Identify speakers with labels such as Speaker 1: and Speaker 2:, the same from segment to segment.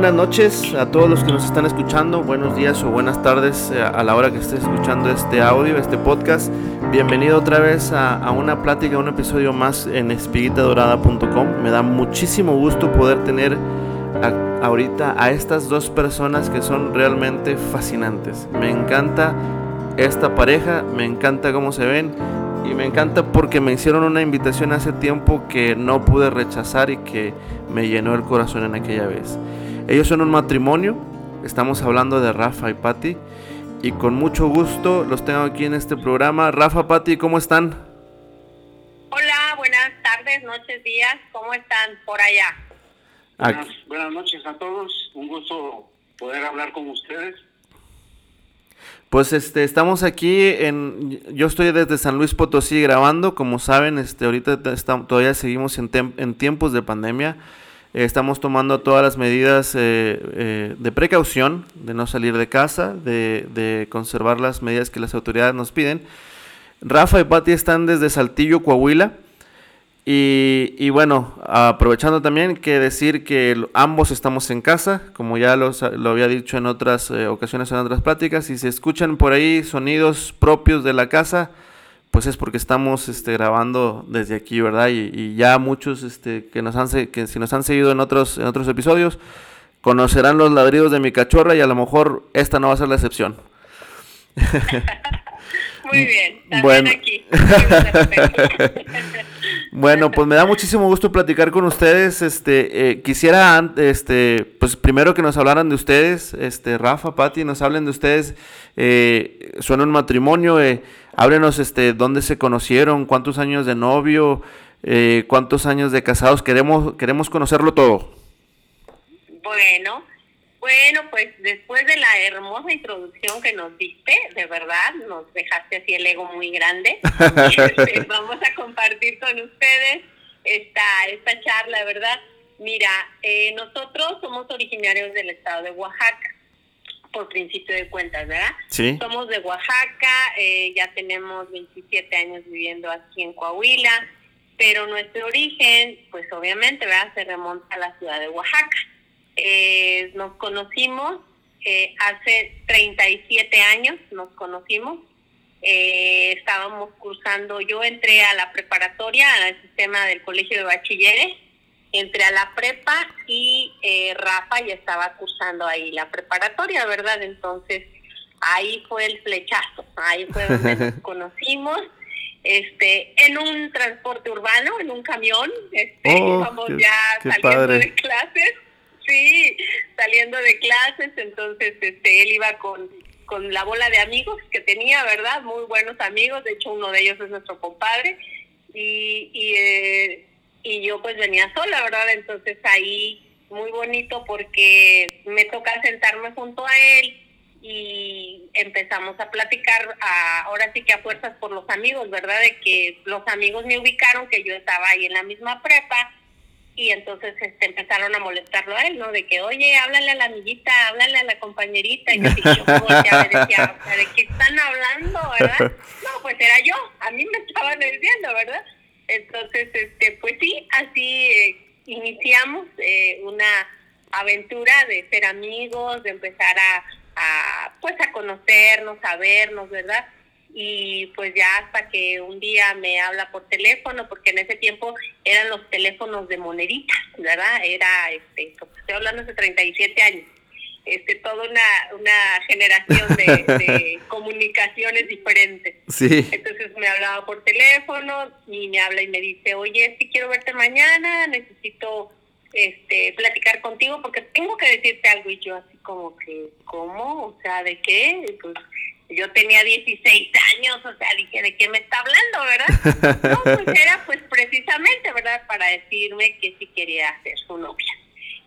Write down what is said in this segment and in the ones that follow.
Speaker 1: Buenas noches a todos los que nos están escuchando, buenos días o buenas tardes eh, a la hora que estés escuchando este audio, este podcast. Bienvenido otra vez a, una plática, a un episodio más en espiguitadorada.com. Me da muchísimo gusto poder tener ahorita a estas dos personas que son realmente fascinantes. Me encanta esta pareja, me encanta cómo se ven y me encanta porque me hicieron una invitación hace tiempo que no pude rechazar y que me llenó el corazón en aquella vez. Ellos son un matrimonio, estamos hablando de Rafa y Patti y con mucho gusto los tengo aquí en este programa. Rafa, Patti, ¿cómo están?
Speaker 2: Hola, buenas tardes, noches, días, ¿cómo están por allá?
Speaker 3: buenas noches a todos, un gusto poder hablar con ustedes.
Speaker 1: Pues este, estamos aquí en, yo estoy desde San Luis Potosí grabando, como saben, este, ahorita todavía seguimos en, en, tiempos de pandemia, estamos tomando todas las medidas eh, eh, de precaución, de no salir de casa, de, conservar las medidas que las autoridades nos piden. Rafa y Pati están desde Saltillo, Coahuila, y, bueno, aprovechando también que decir que ambos estamos en casa, como ya lo había dicho en otras eh, ocasiones, en otras pláticas, si se escuchan por ahí sonidos propios de la casa, pues es porque estamos este, grabando desde aquí, ¿verdad? Y, ya muchos este, que, nos han, que si nos han seguido en otros, en otros episodios, conocerán los ladridos de mi cachorra y a lo mejor esta no va a ser la excepción.
Speaker 2: Muy bien, también aquí.
Speaker 1: Bueno, pues me da muchísimo gusto platicar con ustedes. Este, eh, quisiera, este, pues primero que nos hablaran de ustedes, este, Rafa, Patti, nos hablen de ustedes. Eh, suena un matrimonio, eh, háblenos, este, dónde se conocieron, cuántos años de novio, eh, cuántos años de casados. Queremos, queremos conocerlo todo.
Speaker 2: Bueno, bueno, pues después de la hermosa introducción que nos diste, de verdad, nos dejaste así el ego muy grande. Este, vamos a compartir con ustedes esta, esta charla, ¿verdad? Mira, eh, nosotros somos originarios del estado de Oaxaca, por principio de cuentas, ¿verdad?
Speaker 1: Sí.
Speaker 2: Somos de Oaxaca, eh, ya tenemos 27 años viviendo aquí en Coahuila, pero nuestro origen, pues obviamente, ¿verdad? Se remonta a la ciudad de Oaxaca. Eh, nos conocimos eh, hace 37 años, nos conocimos. Eh, estábamos cursando, yo entré a la preparatoria, al sistema del colegio de bachilleres, entré a la prepa y eh, Rafa ya estaba cursando ahí la preparatoria, ¿verdad? Entonces ahí fue el flechazo, ahí fue donde nos conocimos este en un transporte urbano, en un camión, este,
Speaker 1: oh,
Speaker 2: íbamos ya saliendo de clases Sí, saliendo de clases, entonces este, él iba con, con la bola de amigos que tenía, ¿verdad? Muy buenos amigos, de hecho uno de ellos es nuestro compadre, y, y, eh, y yo pues venía sola, ¿verdad? Entonces ahí muy bonito porque me toca sentarme junto a él y empezamos a platicar ahora sí que a fuerzas por los amigos, ¿verdad? De que los amigos me ubicaron que yo estaba ahí en la misma prepa y entonces este, empezaron a molestarlo a él, ¿no? De que, oye, háblale a la amiguita, háblale a la compañerita, y yo, ya me decía, ¿de qué están hablando, verdad? No, pues era yo, a mí me estaban diciendo, ¿verdad? Entonces, este, pues sí, así eh, iniciamos eh, una aventura de ser amigos, de empezar a, a, pues a conocernos, a vernos, ¿verdad? Y pues ya hasta que un día me habla por teléfono, porque en ese tiempo eran los teléfonos de moneditas, ¿verdad? Era, este, estoy hablando de 37 años, este, toda una, una generación de, comunicaciones diferentes.
Speaker 1: Sí.
Speaker 2: Entonces me hablaba por teléfono y me habla y me dice, oye, si quiero verte mañana, necesito este platicar contigo porque tengo que decirte algo y yo así como que, ¿cómo? O sea, ¿de qué? Pues yo tenía 16 años, o sea, dije, ¿de qué me está hablando, verdad? No, pues era pues precisamente, ¿verdad? Para decirme que sí quería ser su novia.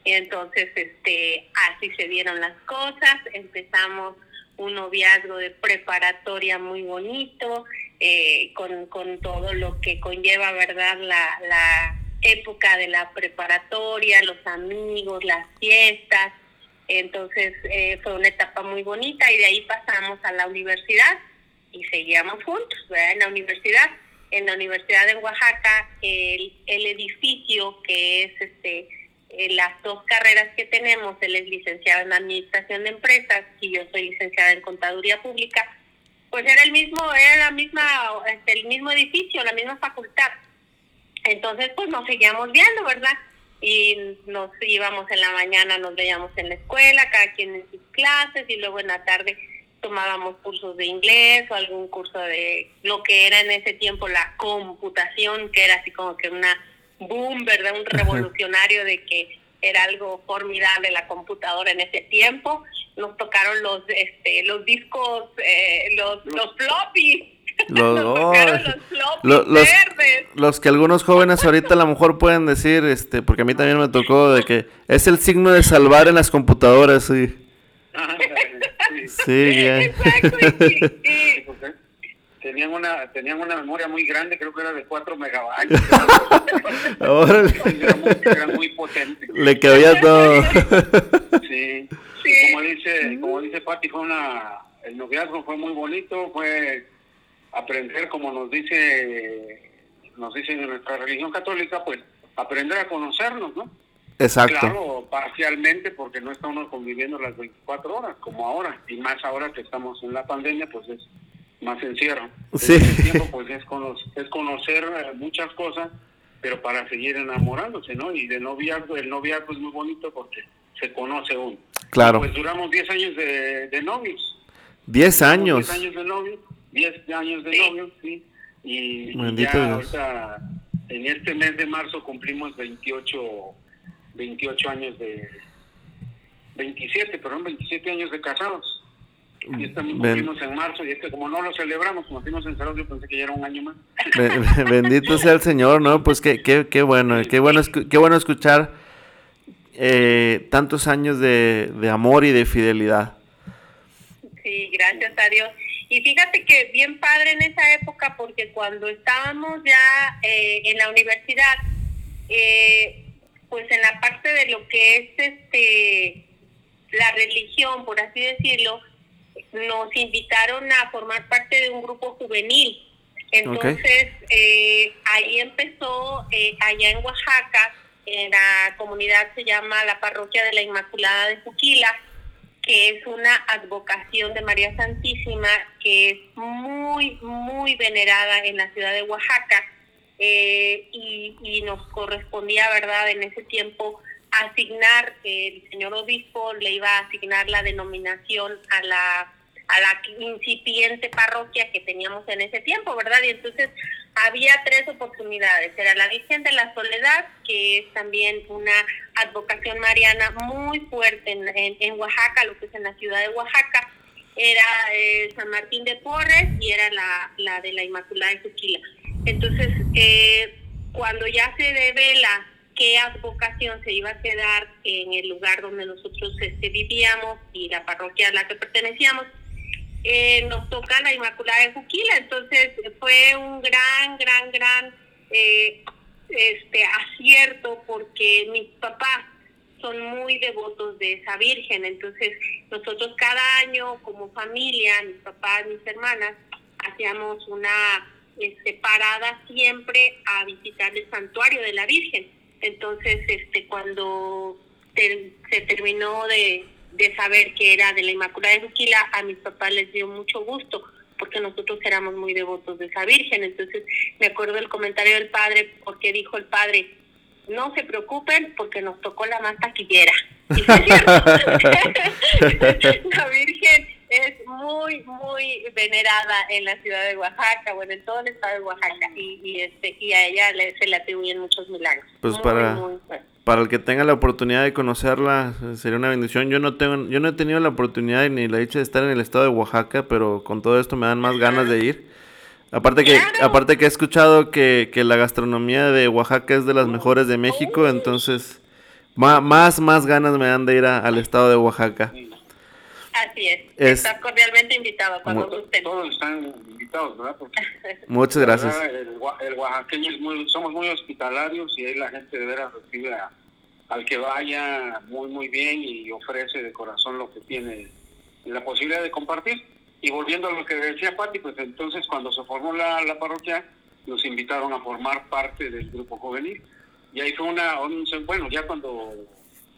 Speaker 2: Entonces, este, así se dieron las cosas, empezamos un noviazgo de preparatoria muy bonito, eh, con, con todo lo que conlleva, ¿verdad? La, la época de la preparatoria, los amigos, las fiestas, entonces eh, fue una etapa muy bonita y de ahí pasamos a la universidad y seguíamos juntos, ¿verdad? En la universidad, en la universidad de Oaxaca, el, el edificio que es este eh, las dos carreras que tenemos, él es licenciado en Administración de Empresas y yo soy licenciada en Contaduría Pública, pues era el mismo, era la misma, este, el mismo edificio, la misma facultad. Entonces, pues nos seguíamos viendo, ¿verdad? Y nos íbamos en la mañana, nos veíamos en la escuela, cada quien en sus clases, y luego en la tarde tomábamos cursos de inglés o algún curso de lo que era en ese tiempo la computación, que era así como que una boom, ¿verdad? Un revolucionario de que era algo formidable la computadora en ese tiempo. Nos tocaron los este los discos, eh, los, los floppies. Los,
Speaker 1: los, los, los, que algunos jóvenes ahorita a lo mejor pueden decir, este, porque a mí también me tocó de que es el signo de salvar en las computadoras, sí.
Speaker 3: Sí, Tenían una, tenían una memoria muy grande, creo que era de 4 megabytes. Ahora era, muy, potente.
Speaker 1: Le cabía todo.
Speaker 3: sí. Como dice, como dice Pati, fue una, el noviazgo fue muy bonito, fue aprender, como nos dice, nos dice nuestra religión católica, pues aprender a conocernos, ¿no?
Speaker 1: Exacto.
Speaker 3: Claro, parcialmente porque no estamos conviviendo las 24 horas como ahora, y más ahora que estamos en la pandemia, pues es más encierro.
Speaker 1: Sí.
Speaker 3: tiempo pues es, es conocer eh, muchas cosas, pero para seguir enamorándose, ¿no? Y de noviazgo, el noviazgo es muy bonito porque se conoce uno.
Speaker 1: Claro.
Speaker 3: pues duramos 10 años de, de novios.
Speaker 1: 10 años.
Speaker 3: 10 años de novios, 10 años de novios, sí. Y, ya ahorita, en este mes de marzo cumplimos 28 28 años de 27, perdón, 27 años de casados. Y estamos cumplimos en marzo y es que como no lo celebramos, como fuimos encerrados, yo pensé que ya era un año más.
Speaker 1: Bendito sea el Señor, ¿no? Pues qué, qué, qué bueno, qué bueno, qué bueno escuchar eh, tantos años de, de amor y de fidelidad.
Speaker 2: Sí, gracias a Dios. Y fíjate que bien padre en esa época porque cuando estábamos ya eh, en la universidad, eh, pues en la parte de lo que es este la religión, por así decirlo, nos invitaron a formar parte de un grupo juvenil. Entonces, eh, ahí empezó, eh, allá en Oaxaca, en la comunidad se llama la Parroquia de la Inmaculada de Juquila, que es una advocación de María Santísima, que es muy, muy venerada en la ciudad de Oaxaca eh, y, nos correspondía, ¿verdad?, en ese tiempo asignar, el señor obispo le iba a asignar la denominación a la, a la incipiente parroquia que teníamos en ese tiempo, ¿verdad? Y entonces había tres oportunidades. Era la Virgen de la Soledad, que es también una advocación mariana muy fuerte en, en, Oaxaca, lo que es en la ciudad de Oaxaca. Era eh, San Martín de Porres y era la, la de la Inmaculada de Juquila. Entonces, eh, cuando ya se devela qué advocación se iba a quedar en el lugar donde nosotros este, vivíamos y la parroquia a la que pertenecíamos, eh, nos toca la Inmaculada de Juquila. Entonces, fue un gran, gran, gran eh, este acierto porque mis papás son muy devotos de esa Virgen. Entonces, nosotros cada año como familia, mis papás, mis hermanas, hacíamos una este, parada siempre a visitar el santuario de la Virgen. Entonces, este, cuando se terminó de, saber que era de la Inmaculada de Juquila, a mis papás les dio mucho gusto porque nosotros éramos muy devotos de esa Virgen. Entonces, me acuerdo del comentario del padre, porque dijo el padre, no se preocupen porque nos tocó la más taquillera. la Virgen es muy, muy venerada en la ciudad de Oaxaca, bueno, en todo el estado de Oaxaca, y, este, y a ella se le atribuyen muchos milagros.
Speaker 1: Pues para, para el que tenga la oportunidad de conocerla, sería una bendición. Yo no tengo, yo no he tenido la oportunidad ni la dicha de estar en el estado de Oaxaca, pero con todo esto me dan más ganas de ir. Aparte que, aparte que he escuchado que, que la gastronomía de Oaxaca es de las mejores de México, entonces más, más ganas me dan de ir al estado de Oaxaca.
Speaker 2: Así es. Estás cordialmente invitado cuando gusten.
Speaker 3: Todos están invitados, ¿verdad?
Speaker 1: Muchas gracias.
Speaker 3: El, oaxaqueño es muy, somos muy hospitalarios y ahí la gente de veras recibe al que vaya muy, muy bien y ofrece de corazón lo que tiene la posibilidad de compartir. Y volviendo a lo que decía Pati, pues entonces cuando se formó la, la parroquia, nos invitaron a formar parte del grupo juvenil. Y ahí fue una, bueno, ya cuando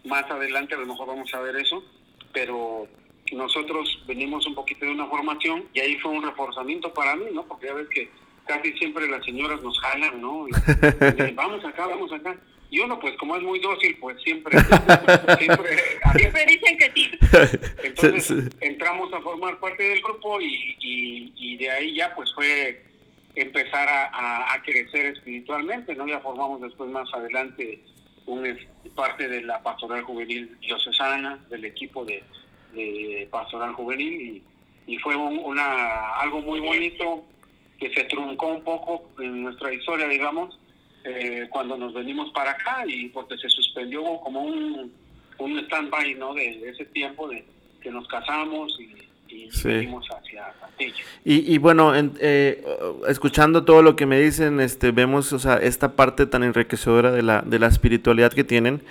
Speaker 3: más adelante a lo mejor vamos a ver eso, pero nosotros venimos un poquito de una formación y ahí fue un reforzamiento para mí, ¿no? Porque ya ves que casi siempre las señoras nos jalan, ¿no? vamos acá, vamos acá. Y uno, pues como es muy dócil, pues siempre...
Speaker 2: siempre, siempre dicen que sí.
Speaker 3: Entonces entramos a formar parte del grupo y, y, de ahí ya pues fue empezar a, a, crecer espiritualmente, ¿no? Ya formamos después más adelante un parte de la pastoral juvenil diocesana, del equipo de, pastoral juvenil y, y fue una algo muy bonito que se truncó un poco en nuestra historia, digamos, eh, cuando nos venimos para acá y porque se suspendió como un, un stand-by ¿no? de, ese tiempo de que nos casamos y, venimos hacia
Speaker 1: Y, y bueno, eh, escuchando todo lo que me dicen, este, vemos o sea, esta parte tan enriquecedora de la, de la espiritualidad que tienen,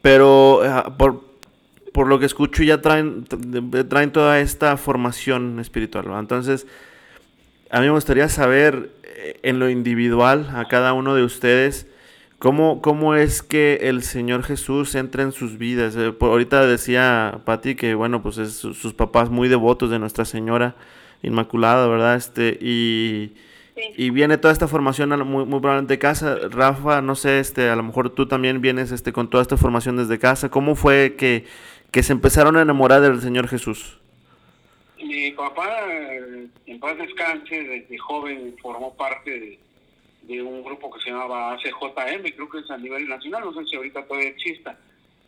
Speaker 1: pero ah, por, por lo que escucho ya traen, traen toda esta formación espiritual. Entonces, a mí me gustaría saber eh, en lo individual a cada uno de ustedes cómo, cómo es que el Señor Jesús entra en sus vidas. Eh, ahorita decía Patti que, bueno, pues es sus papás muy devotos de Nuestra Señora Inmaculada, ¿verdad? Este, y, y viene toda esta formación muy, muy probablemente de casa. Rafa, no sé, este, a lo mejor tú también vienes este, con toda esta formación desde casa. ¿Cómo fue que, que se empezaron a enamorar del Señor Jesús?
Speaker 3: Mi papá, en paz descanse, desde joven formó parte de, un grupo que se llamaba ACJM, creo que es a nivel nacional, no sé si ahorita todavía exista,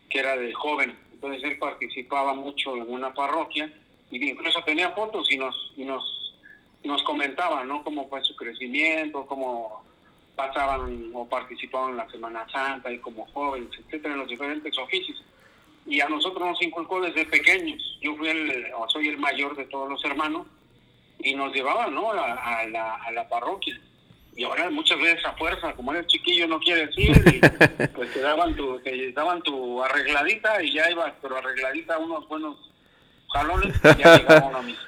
Speaker 3: que era de joven. Entonces él participaba mucho en una parroquia y incluso tenía fotos y nos, y nos, nos comentaba, ¿no? Cómo fue su crecimiento, cómo pasaban o participaban en la Semana Santa y como jóvenes, etcétera, en los diferentes oficios y a nosotros nos inculcó desde pequeños. Yo fui el, o soy el mayor de todos los hermanos y nos llevaban ¿no? a, la, a la parroquia. Y ahora muchas veces a fuerza, como eres chiquillo no quieres ir, y pues te daban tu, te daban tu arregladita y ya ibas, pero arregladita unos buenos jalones y ya llegaba uno mismo.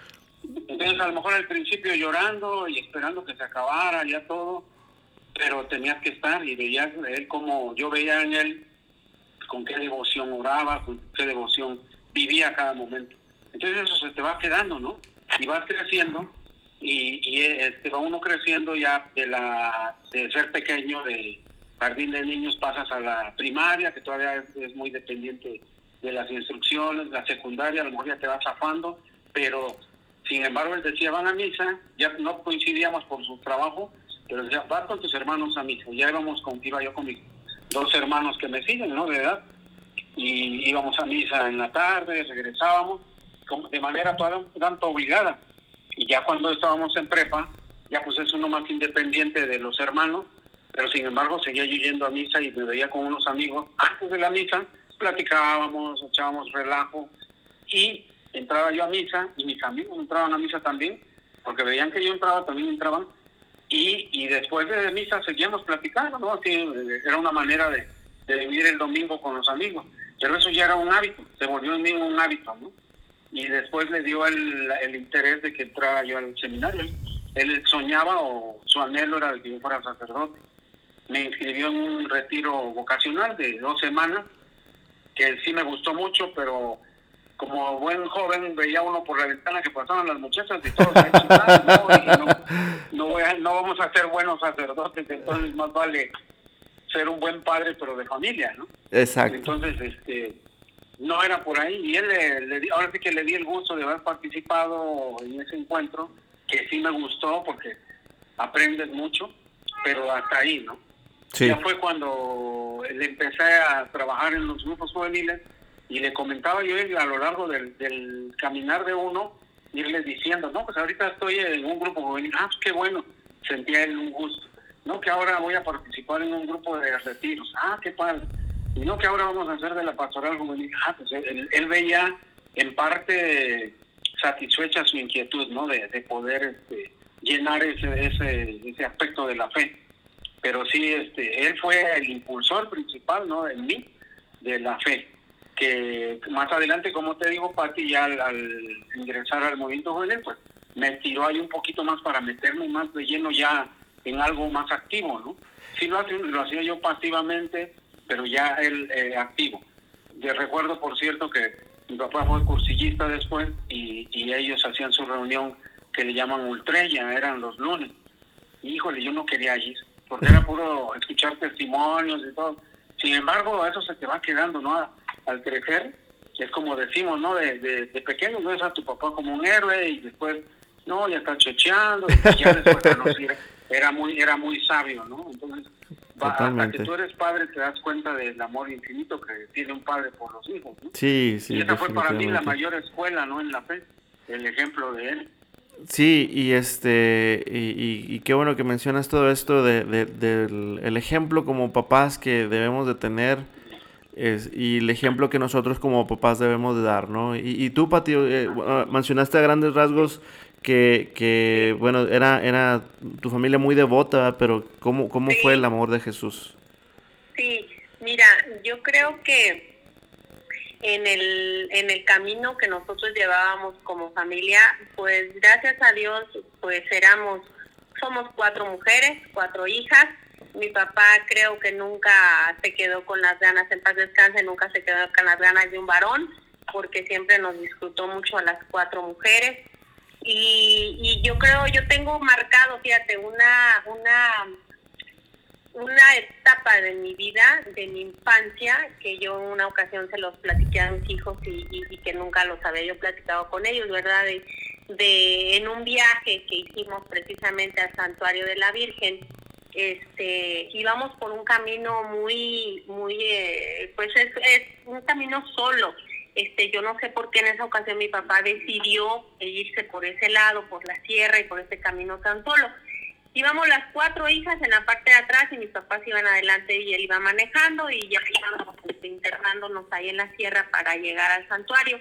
Speaker 3: Entonces a lo mejor al principio llorando y esperando que se acabara ya todo, pero tenías que estar y veías él como yo veía en él con qué devoción oraba, con qué devoción vivía cada momento. Entonces eso se te va quedando, ¿no? Y vas creciendo y, y este, va uno creciendo ya de, la, de ser pequeño, de jardín de niños, pasas a la primaria, que todavía es, muy dependiente de las instrucciones, la secundaria, a lo mejor ya te vas zafando, pero sin embargo él decía, van a misa, ya no coincidíamos por su trabajo, pero decía, vas con tus hermanos a misa, ya íbamos con, iba yo con dos hermanos que me siguen, ¿no? De edad. Y íbamos a misa en la tarde, regresábamos, de manera tanto obligada. Y ya cuando estábamos en prepa, ya pues es uno más independiente de los hermanos, pero sin embargo seguía yo yendo a misa y me veía con unos amigos. Antes de la misa platicábamos, echábamos relajo y entraba yo a misa y mis amigos entraban a misa también, porque veían que yo entraba, también entraban y, y después de misa seguíamos platicando, ¿no? Así, era una manera de, vivir el domingo con los amigos, pero eso ya era un hábito, se volvió mí un hábito, ¿no? Y después le dio el, el interés de que entrara yo al seminario. Él soñaba o su anhelo era de que yo fuera sacerdote. Me inscribió en un retiro vocacional de dos semanas, que sí me gustó mucho, pero como buen joven veía uno por la ventana que pasaban las muchachas y todos ¿no? no, no, vamos a ser buenos sacerdotes, entonces más vale ser un buen padre pero de familia, ¿no?
Speaker 1: Exacto.
Speaker 3: Entonces, este, no era por ahí y él le, ahora sí que le di el gusto de haber participado en ese encuentro, que sí me gustó porque aprendes mucho, pero hasta ahí, ¿no? Ya fue cuando le empecé a trabajar en los grupos juveniles y le comentaba yo a lo largo del, caminar de uno, irle diciendo, no, pues ahorita estoy en un grupo juvenil, ah, qué bueno, sentía él un gusto, no, que ahora voy a participar en un grupo de retiros, ah, qué padre, y no, que ahora vamos a hacer de la pastoral juvenil, ah, pues él, veía en parte satisfecha su inquietud, ¿no? De, poder este, llenar ese, ese, ese aspecto de la fe. Pero sí, este, él fue el impulsor principal, ¿no? En mí, de la fe que más adelante, como te digo, Pati, ya al, ingresar al movimiento juvenil, pues me tiró ahí un poquito más para meterme más de lleno ya en algo más activo, ¿no? sí lo, lo hacía yo pasivamente, pero ya él eh, activo. Yo recuerdo, por cierto, que mi papá fue cursillista después y, y ellos hacían su reunión que le llaman ultrella, eran los lunes. Híjole, yo no quería ir, porque era puro escuchar testimonios y todo. Sin embargo, eso se te va quedando, ¿no? Al crecer, es como decimos, ¿no? De, de, de pequeño ves a tu papá como un héroe y después, no, ya está chocheando, y ya después era muy, era muy sabio, ¿no? Entonces, hasta que tú eres padre te das cuenta del amor infinito que tiene un padre por los hijos, ¿no?
Speaker 1: Sí, sí.
Speaker 3: Y esa fue para mí la mayor escuela, ¿no? En la fe, el ejemplo de él.
Speaker 1: Sí, y este y, qué bueno que mencionas todo esto de, del el ejemplo como papás que debemos de tener es, y el ejemplo que nosotros como papás debemos de dar, ¿no? Y, tú, Pati, eh, mencionaste a grandes rasgos que, que, bueno, era, era tu familia muy devota, pero ¿cómo, cómo fue el amor de Jesús?
Speaker 2: Sí, mira, yo creo que en el, en el camino que nosotros llevábamos como familia, pues gracias a Dios, pues éramos, somos cuatro mujeres, cuatro hijas. Mi papá creo que nunca se quedó con las ganas, en paz descanse, nunca se quedó con las ganas de un varón, porque siempre nos disfrutó mucho a las cuatro mujeres. Y, y yo creo, yo tengo marcado, fíjate, una, una una etapa de mi vida, de mi infancia, que yo en una ocasión se los platiqué a mis hijos y, que nunca los había yo platicado con ellos, ¿verdad? De, de, en un viaje que hicimos precisamente al santuario de la Virgen, este, íbamos por un camino muy, muy, eh, pues es, un camino solo. Este, yo no sé por qué en esa ocasión mi papá decidió irse por ese lado, por la sierra y por ese camino tan solo íbamos las cuatro hijas en la parte de atrás y mis papás iban adelante y él iba manejando y ya íbamos este, internándonos ahí en la sierra para llegar al santuario.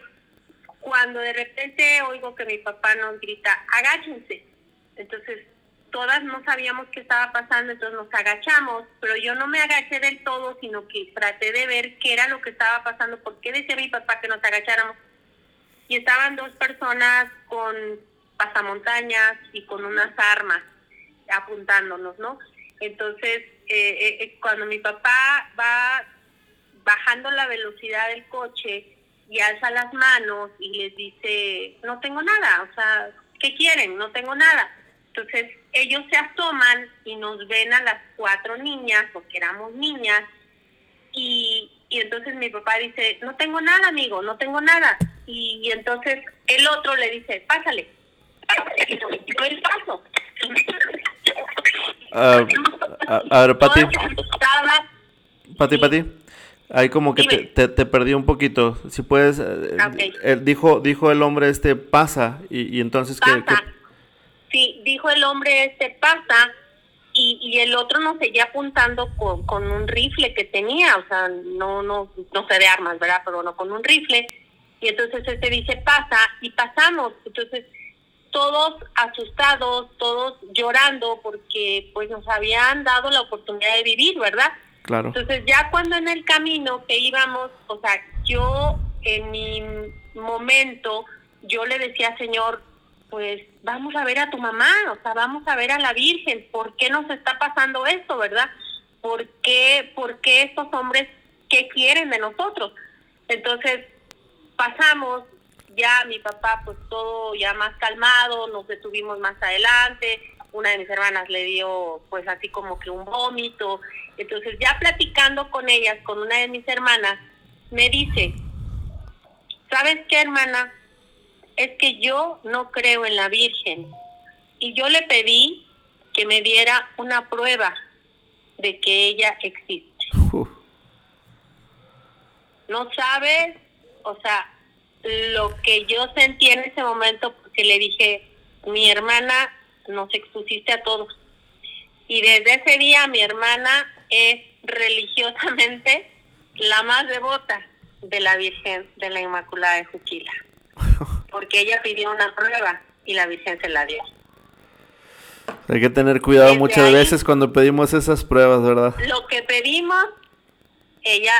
Speaker 2: Cuando de repente oigo que mi papá nos grita, agáchense. Entonces todas no sabíamos qué estaba pasando, entonces nos agachamos, pero yo no me agaché del todo, sino que traté de ver qué era lo que estaba pasando, por qué decía mi papá que nos agacháramos. Y estaban dos personas con pasamontañas y con unas armas apuntándonos, ¿no? Entonces, eh, eh, eh, cuando mi papá va bajando la velocidad del coche y alza las manos y les dice, no tengo nada, o sea, ¿qué quieren? No tengo nada. Entonces, ellos se asoman y nos ven a las cuatro niñas, porque éramos niñas, y, y entonces mi papá dice, no tengo nada, amigo, no tengo nada. Y, entonces el otro le dice, pásale. Y el paso.
Speaker 1: Uh, a, ver, Pati. Pati, Pati. Ahí como que te, te, perdí un poquito. Si puedes, eh, dijo, dijo el hombre este pasa y, y entonces
Speaker 2: que, Sí, dijo el hombre este pasa y, y el otro nos seguía apuntando con, con un rifle que tenía, o sea, no, no, no sé de armas, ¿verdad? Pero no con un rifle. Y entonces este dice pasa y pasamos. Entonces todos asustados, todos llorando porque pues nos habían dado la oportunidad de vivir, ¿verdad?
Speaker 1: Claro.
Speaker 2: Entonces ya cuando en el camino que íbamos, o sea, yo en mi momento, yo le decía, Señor, pues vamos a ver a tu mamá, o sea, vamos a ver a la Virgen, ¿por qué nos está pasando esto, verdad? ¿Por qué, por qué estos hombres, qué quieren de nosotros? Entonces pasamos, ya mi papá pues todo ya más calmado, nos detuvimos más adelante, una de mis hermanas le dio pues así como que un vómito, entonces ya platicando con ellas, con una de mis hermanas, me dice, ¿sabes qué hermana? Es que yo no creo en la Virgen y yo le pedí que me diera una prueba de que ella existe. No sabes, o sea, lo que yo sentí en ese momento, porque le dije, mi hermana, nos expusiste a todos. Y desde ese día mi hermana es religiosamente la más devota de la Virgen de la Inmaculada de Juquila. Porque ella pidió una prueba y la Virgen se la dio.
Speaker 1: Hay que tener cuidado muchas veces cuando pedimos esas pruebas, ¿verdad?
Speaker 2: Lo que pedimos, ella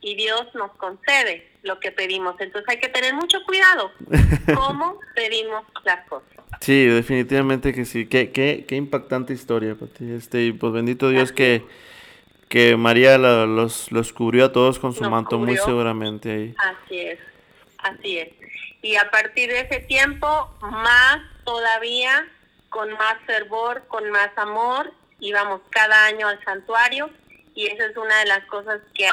Speaker 2: y Dios nos concede lo que pedimos. Entonces hay que tener mucho cuidado cómo pedimos las cosas.
Speaker 1: Sí, definitivamente que sí. Qué, qué, qué impactante historia, Pati. Este, y pues bendito Dios que, que María los, los cubrió a todos con su manto muy seguramente ahí.
Speaker 2: Así es, así es. Y a partir de ese tiempo, más todavía, con más fervor, con más amor, íbamos cada año al santuario y esa es una de las cosas que...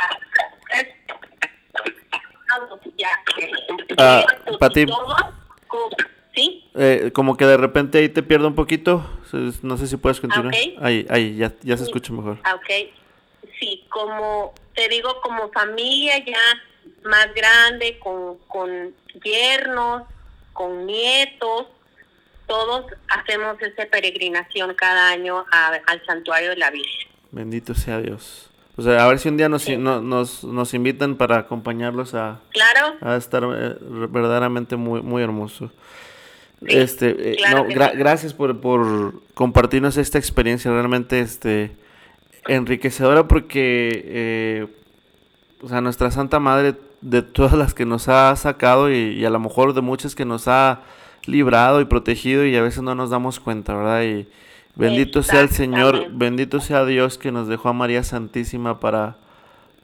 Speaker 1: Ah, Pati, eh, como que de repente ahí te pierdo un poquito. No sé si puedes continuar. Ahí, ahí, ya, ya se escucha mejor.
Speaker 2: Ah, ok. Sí, como te digo, como familia ya más grande, con, con yernos, con nietos, todos hacemos esa peregrinación cada año al santuario de la Virgen.
Speaker 1: Bendito sea Dios. O sea, a ver si un día nos, nos, nos invitan para acompañarlos a,
Speaker 2: claro.
Speaker 1: a estar eh, verdaderamente muy, muy hermoso este, eh, no, gracias por, por compartirnos esta experiencia realmente este, enriquecedora porque, eh, o sea, nuestra Santa Madre, de todas las que nos ha sacado y, a lo mejor de muchas que nos ha librado y protegido y a veces no nos damos cuenta, ¿verdad? Y bendito sea el Señor, bendito sea Dios que nos dejó a María Santísima para,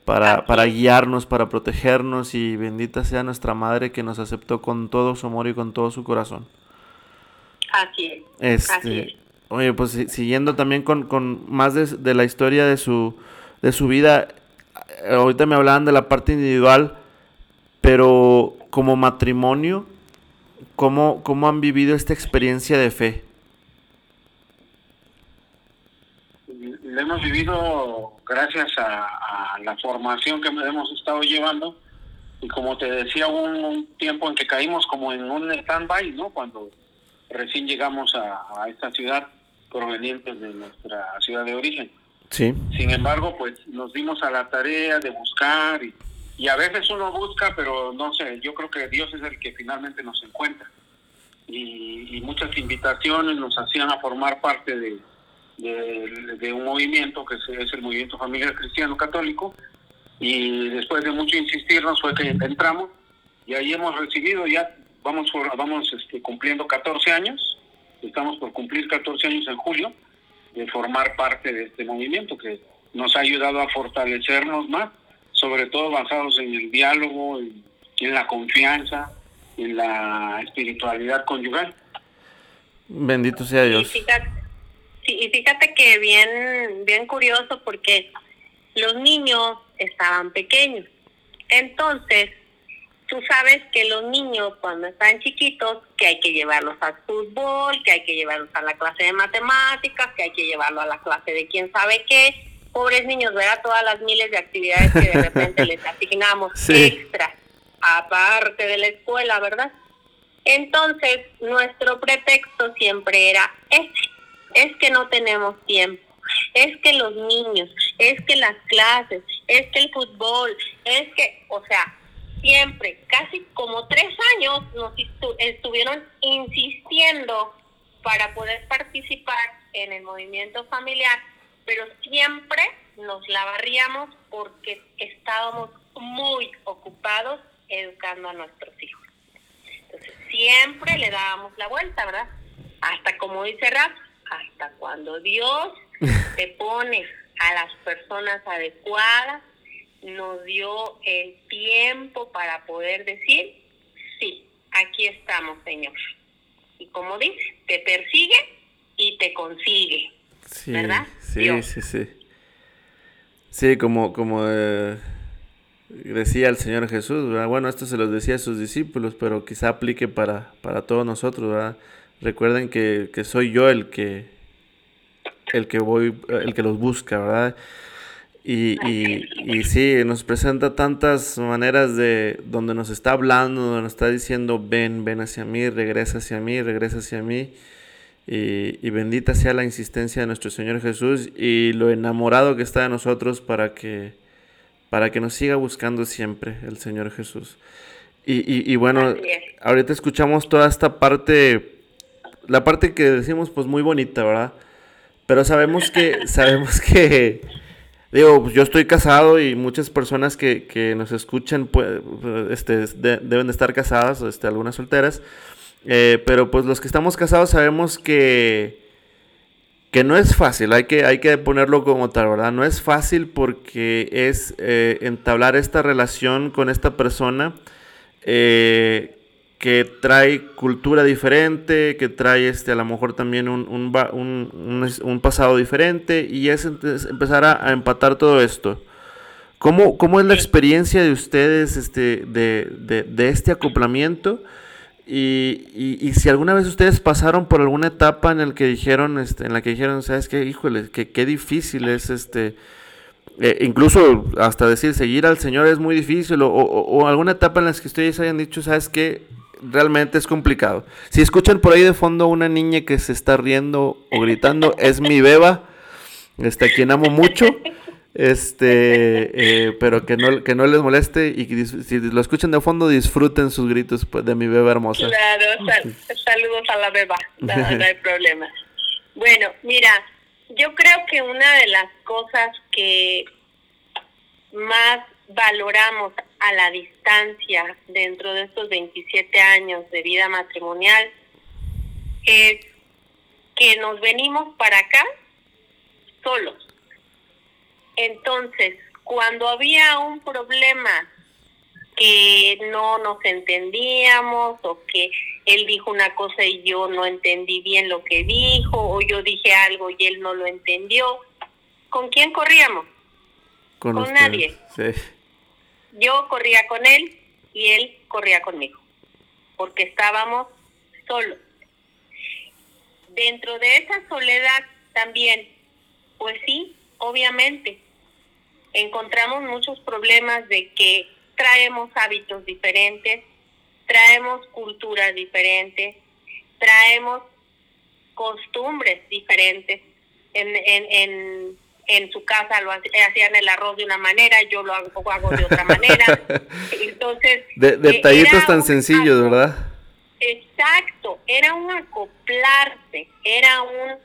Speaker 1: para, para guiarnos, para protegernos y bendita sea nuestra Madre que nos aceptó con todo su amor y con todo su corazón.
Speaker 2: Así es.
Speaker 1: Este, Oye, pues siguiendo también con, con más de, la historia de su, de su vida, eh, ahorita me hablaban de la parte individual, pero como matrimonio, ¿cómo, cómo han vivido esta experiencia de fe?
Speaker 3: Lo hemos vivido gracias a, la formación que hemos estado llevando y como te decía, hubo un, tiempo en que caímos como en un stand-by, ¿no? Cuando recién llegamos a, esta ciudad provenientes de nuestra ciudad de origen.
Speaker 1: Sí.
Speaker 3: Sin embargo, pues nos dimos a la tarea de buscar y, a veces uno busca, pero no sé, yo creo que Dios es el que finalmente nos encuentra. Y, muchas invitaciones nos hacían a formar parte de, de, un movimiento que es el Movimiento Familiar Cristiano Católico. Y después de mucho insistirnos fue que entramos y ahí hemos recibido ya vamos, vamos este, cumpliendo 14 años, estamos por cumplir 14 años en julio, de formar parte de este movimiento que nos ha ayudado a fortalecernos más, sobre todo basados en el diálogo, en, la confianza, en la espiritualidad conyugal.
Speaker 1: Bendito sea Dios.
Speaker 2: Y fíjate, sí, y fíjate que bien, bien curioso porque los niños estaban pequeños. Entonces, tú sabes que los niños cuando están chiquitos, que hay que llevarlos al fútbol, que hay que llevarlos a la clase de matemáticas, que hay que llevarlos a la clase de quién sabe qué. Pobres niños, ¿verdad? Todas las miles de actividades que de repente les asignamos extra, aparte de la escuela, ¿verdad? Entonces, nuestro pretexto siempre era ese, es que no tenemos tiempo, es que los niños, es que las clases, es que el fútbol, es que, o sea, siempre, casi como tres años, nos estuvieron insistiendo para poder participar en el movimiento familiar, pero siempre nos la barríamos porque estábamos muy ocupados educando a nuestros hijos. Entonces, siempre le dábamos la vuelta, ¿verdad? Hasta como dice Rap, hasta cuando Dios te pone a las personas adecuadas nos dio el tiempo para poder decir, sí, aquí estamos, Señor. Y como dice, te persigue y te consigue. Sí, ¿Verdad?
Speaker 1: Sí, sí, sí. Sí, como, como eh, decía el Señor Jesús, bueno, esto se los decía a sus discípulos, pero quizá aplique para, para todos nosotros, ¿verdad? Recuerden que, que soy yo el que, el que voy, el que los busca, ¿verdad? Y, y, y, sí, nos presenta tantas maneras de donde nos está hablando, donde nos está diciendo, ven, ven hacia mí, regresa hacia mí, regresa hacia mí. Y, bendita sea la insistencia de nuestro Señor Jesús y lo enamorado que está de nosotros para que, para que nos siga buscando siempre el Señor Jesús. Y, y bueno, ahorita escuchamos toda esta parte, la parte que decimos pues muy bonita, ¿verdad? Pero sabemos que, sabemos que Digo, pues yo estoy casado y muchas personas que, nos escuchan pues, este, deben de estar casadas, este, algunas solteras. Eh, pero pues los que estamos casados sabemos que, que no es fácil, hay que, hay que ponerlo como tal, ¿verdad? No es fácil porque es eh, entablar esta relación con esta persona eh, que trae cultura diferente, que trae este, a lo mejor también un, un, pasado diferente y es empezar a, empatar todo esto. ¿Cómo, ¿Cómo, es la experiencia de ustedes este, de, de, de este acoplamiento? Y, y, si alguna vez ustedes pasaron por alguna etapa en la que dijeron, este, en la que dijeron, sabes qué, híjole, que qué difícil es este, eh, incluso hasta decir seguir al Señor es muy difícil, o, o, alguna etapa en la que ustedes hayan dicho, sabes qué, realmente es complicado. Si escuchan por ahí de fondo una niña que se está riendo o gritando, es mi beba, este, a quien amo mucho este, eh, pero que no, que no les moleste y que si lo escuchan de fondo disfruten sus gritos pues, de mi beba hermosa.
Speaker 2: Claro, saludos a la beba, no, no hay problema. Bueno, mira, yo creo que una de las cosas que más valoramos a la distancia dentro de estos 27 años de vida matrimonial es que nos venimos para acá solos entonces, cuando había un problema que no nos entendíamos o que él dijo una cosa y yo no entendí bien lo que dijo o yo dije algo y él no lo entendió, ¿con quién corríamos? Con, nadie. Yo corría con él y él corría conmigo, porque estábamos solos. Dentro de esa soledad también, pues sí, obviamente, encontramos muchos problemas de que traemos hábitos diferentes, traemos culturas diferentes, traemos costumbres diferentes. En, en, en, en su casa lo hacían el arroz de una manera, yo lo hago, hago de otra manera. Entonces,
Speaker 1: de, detallitos tan sencillos, ¿verdad?
Speaker 2: Exacto, era un acoplarse, era un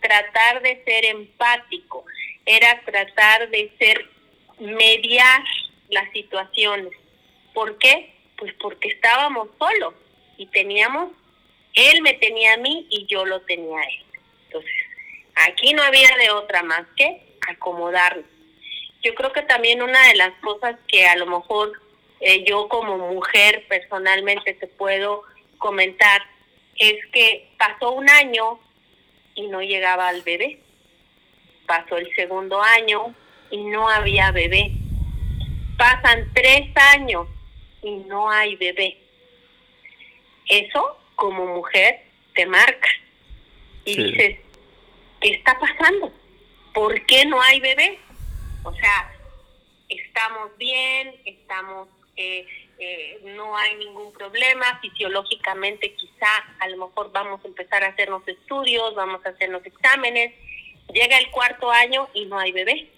Speaker 2: tratar de ser empático era tratar de ser mediar las situaciones. ¿Por qué? Pues porque estábamos solos y teníamos, él me tenía a mí y yo lo tenía a él. Entonces, aquí no había de otra más que acomodarnos. Yo creo que también una de las cosas que a lo mejor eh, yo como mujer personalmente te puedo comentar es que pasó un año y no llegaba al bebé pasó el segundo año y no había bebé. Pasan tres años y no hay bebé. Eso como mujer te marca y dices, ¿qué está pasando? ¿Por qué no hay bebé? O sea, estamos bien, estamos, eh, eh, no hay ningún problema, fisiológicamente quizá a lo mejor vamos a empezar a hacernos estudios, vamos a hacernos exámenes, Llega el cuarto año y no hay bebé.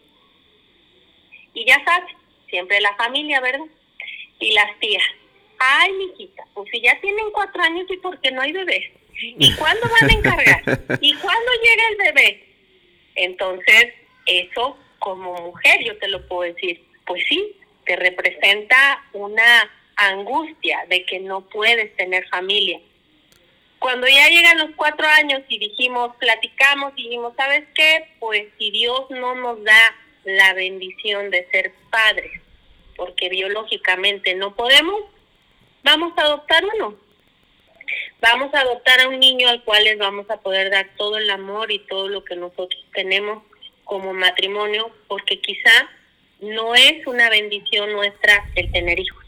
Speaker 2: Y ya sabes, siempre la familia, ¿verdad? Y las tías. Ay, mijita, pues si ya tienen cuatro años y por qué no hay bebé. ¿Y cuándo van a encargar? ¿Y cuándo llega el bebé? Entonces, eso como mujer, yo te lo puedo decir, pues sí, te representa una angustia de que no puedes tener familia. Cuando ya llegan los cuatro años y dijimos, platicamos dijimos, ¿sabes qué? Pues si Dios no nos da la bendición de ser padres, porque biológicamente no podemos, vamos a adoptar uno. Vamos a adoptar a un niño al cual les vamos a poder dar todo el amor y todo lo que nosotros tenemos como matrimonio, porque quizá no es una bendición nuestra el tener hijos.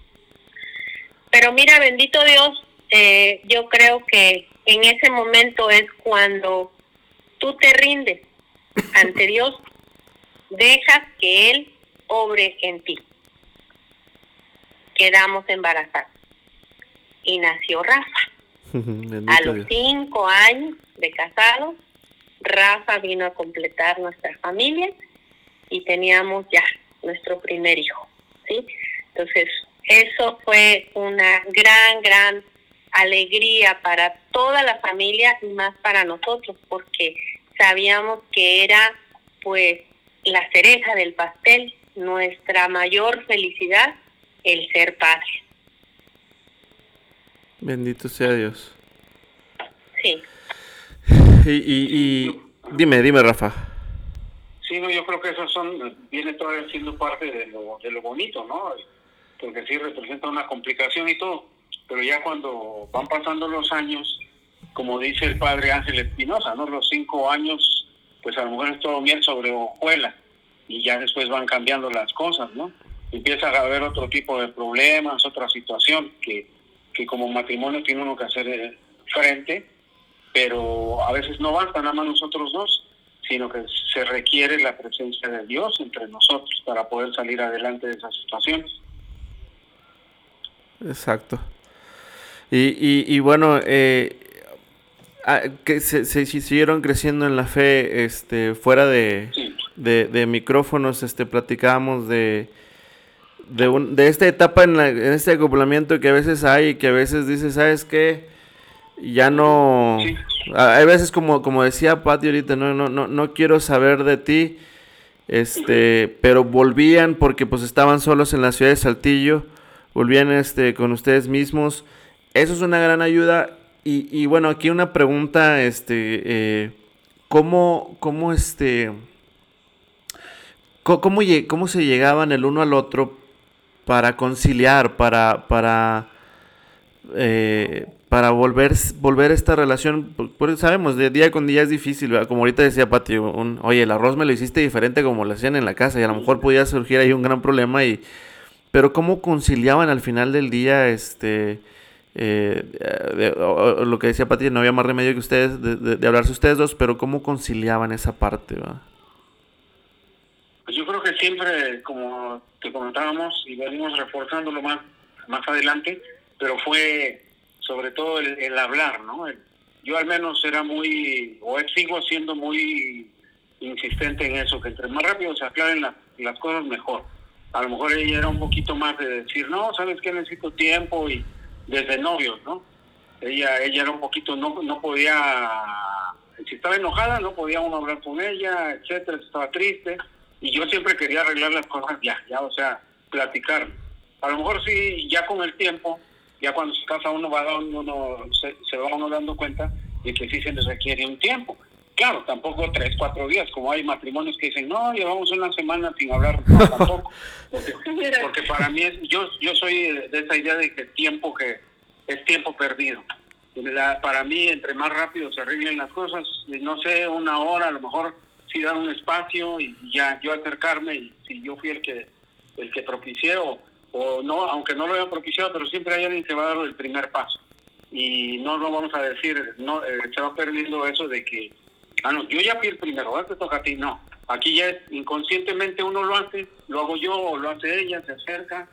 Speaker 2: Pero mira, bendito Dios, eh, yo creo que en ese momento es cuando tú te rindes ante Dios, dejas que Él obre en ti. Quedamos embarazados. Y nació Rafa. a los cinco años de casados, Rafa vino a completar nuestra familia y teníamos ya nuestro primer hijo. ¿sí? Entonces, eso fue una gran, gran alegría para toda la familia y más para nosotros, porque sabíamos que era pues la cereza del pastel, nuestra mayor felicidad, el ser padre.
Speaker 1: Bendito sea Dios.
Speaker 2: Sí.
Speaker 1: Y, y, dime, dime, Rafa.
Speaker 3: Sí, no, yo creo que eso son, viene todavía siendo parte de lo, de lo bonito, ¿no? Porque sí representa una complicación y todo, pero ya cuando van pasando los años, como dice el padre Ángel Espinosa, ¿no? Los cinco años, pues a lo mejor es todo miel sobre hojuela, y ya después van cambiando las cosas, ¿no? Empieza a haber otro tipo de problemas, otra situación que, que como matrimonio tiene uno que hacer eh, frente, pero a veces no basta nada más nosotros dos, sino que se requiere la presencia de Dios entre nosotros para poder salir adelante de esas situaciones.
Speaker 1: Exacto. Y, y, bueno, eh, ah, que se, se, siguieron creciendo en la fe este, fuera de, de, micrófonos, este, platicábamos de, de, un, de esta etapa en, en, este acoplamiento que a veces hay y que a veces dices, ¿sabes qué? Ya no... Hay veces como, como decía Pati ahorita, no, no, no, no quiero saber de ti, este, pero volvían porque pues estaban solos en la ciudad de Saltillo, volvían este, con ustedes mismos. Eso es una gran ayuda. Y, y bueno, aquí una pregunta, este, eh, ¿cómo, cómo este ¿Cómo, cómo se llegaban el uno al otro para conciliar, para, para, eh, para volver, volver esta relación? Porque sabemos, de día con día es difícil, como ahorita decía Pati, oye, el arroz me lo hiciste diferente como lo hacían en la casa y a lo mejor podía surgir ahí un gran problema y... Pero ¿cómo conciliaban al final del día este... Eh, lo que decía Pati, no había más remedio que ustedes de, de, hablarse ustedes dos, pero ¿cómo conciliaban esa parte? ¿va?
Speaker 3: Pues yo creo que siempre, como te comentábamos y venimos reforzándolo más, más adelante, pero fue sobre todo el, hablar, ¿no? yo al menos era muy, o sigo siendo muy insistente en eso, que entre más rápido se aclaren las cosas mejor. A lo mejor ella era un poquito más de decir, no, ¿sabes qué? Necesito tiempo y desde novios, ¿no? Ella, ella era un poquito, no, no podía, si estaba enojada, no podía uno hablar con ella, etcétera, estaba triste y yo siempre quería arreglar las cosas ya, ya, o sea, platicar. A lo mejor sí, ya con el tiempo, ya cuando se casa uno va uno se, se va uno dando cuenta de que sí se les requiere un tiempo. Claro, tampoco tres, cuatro días, como hay matrimonios que dicen, no, llevamos una semana sin hablar, tampoco. Porque, para mí, es, yo, yo soy de esa idea de que tiempo que es tiempo perdido. para mí, entre más rápido se arreglen las cosas, no sé, una hora, a lo mejor sí dar un espacio y ya yo acercarme y si yo fui el que el que propicié o, no, aunque no lo haya propiciado, pero siempre hay alguien que va a dar el primer paso. Y no lo vamos a decir, no eh, se va perdiendo eso de que, ah, no, yo ya fui primero, te toca a ti. No, aquí ya es, inconscientemente uno lo hace, lo hago yo o lo hace ella, se acerca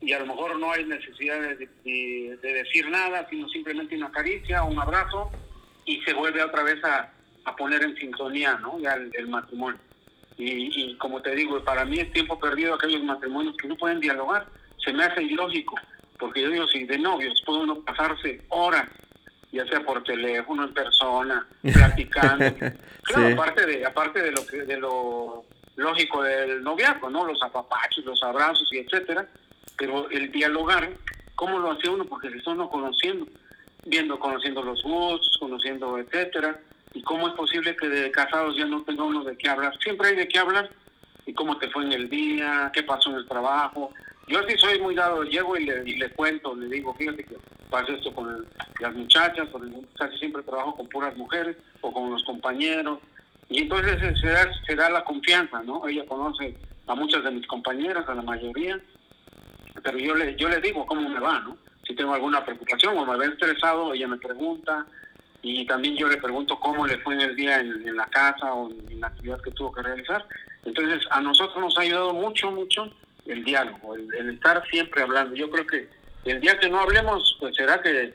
Speaker 3: y a lo mejor no hay necesidad de, de decir nada, sino simplemente una caricia, un abrazo y se vuelve otra vez a, a poner en sintonía ¿no? ya el, matrimonio. Y, y, como te digo, para mí es tiempo perdido aquellos matrimonios que no pueden dialogar. Se me hace ilógico, porque yo digo, si de novios puede uno pasarse horas, ya sea por teléfono, en persona, platicando. claro, aparte, de, aparte de lo que de lo lógico del noviazgo, ¿no? Los apapachos, los abrazos y etcétera. Pero el dialogar, ¿cómo lo hace uno? Porque se está uno conociendo, viendo, conociendo los gustos, conociendo, etcétera ¿Y cómo es posible que de casados ya no tenga uno de qué hablar? Siempre hay de qué hablar. ¿Y cómo te fue en el día? ¿Qué pasó en el trabajo? Yo sí soy muy dado, llego y le, le cuento, le digo, fíjate que pasa esto con las muchachas, porque casi siempre trabajo con puras mujeres o con los compañeros. Y entonces se da, se da la confianza, ¿no? Ella conoce a muchas de mis compañeras, a la mayoría, pero yo le, yo le digo cómo me va, ¿no? Si tengo alguna preocupación o me ve estresado, ella me pregunta, y también yo le pregunto cómo le fue en el día en, la casa o en la actividad que tuvo que realizar. Entonces, a nosotros nos ha ayudado mucho, mucho el diálogo, el, estar siempre hablando. Yo creo que el día que no hablemos, pues será que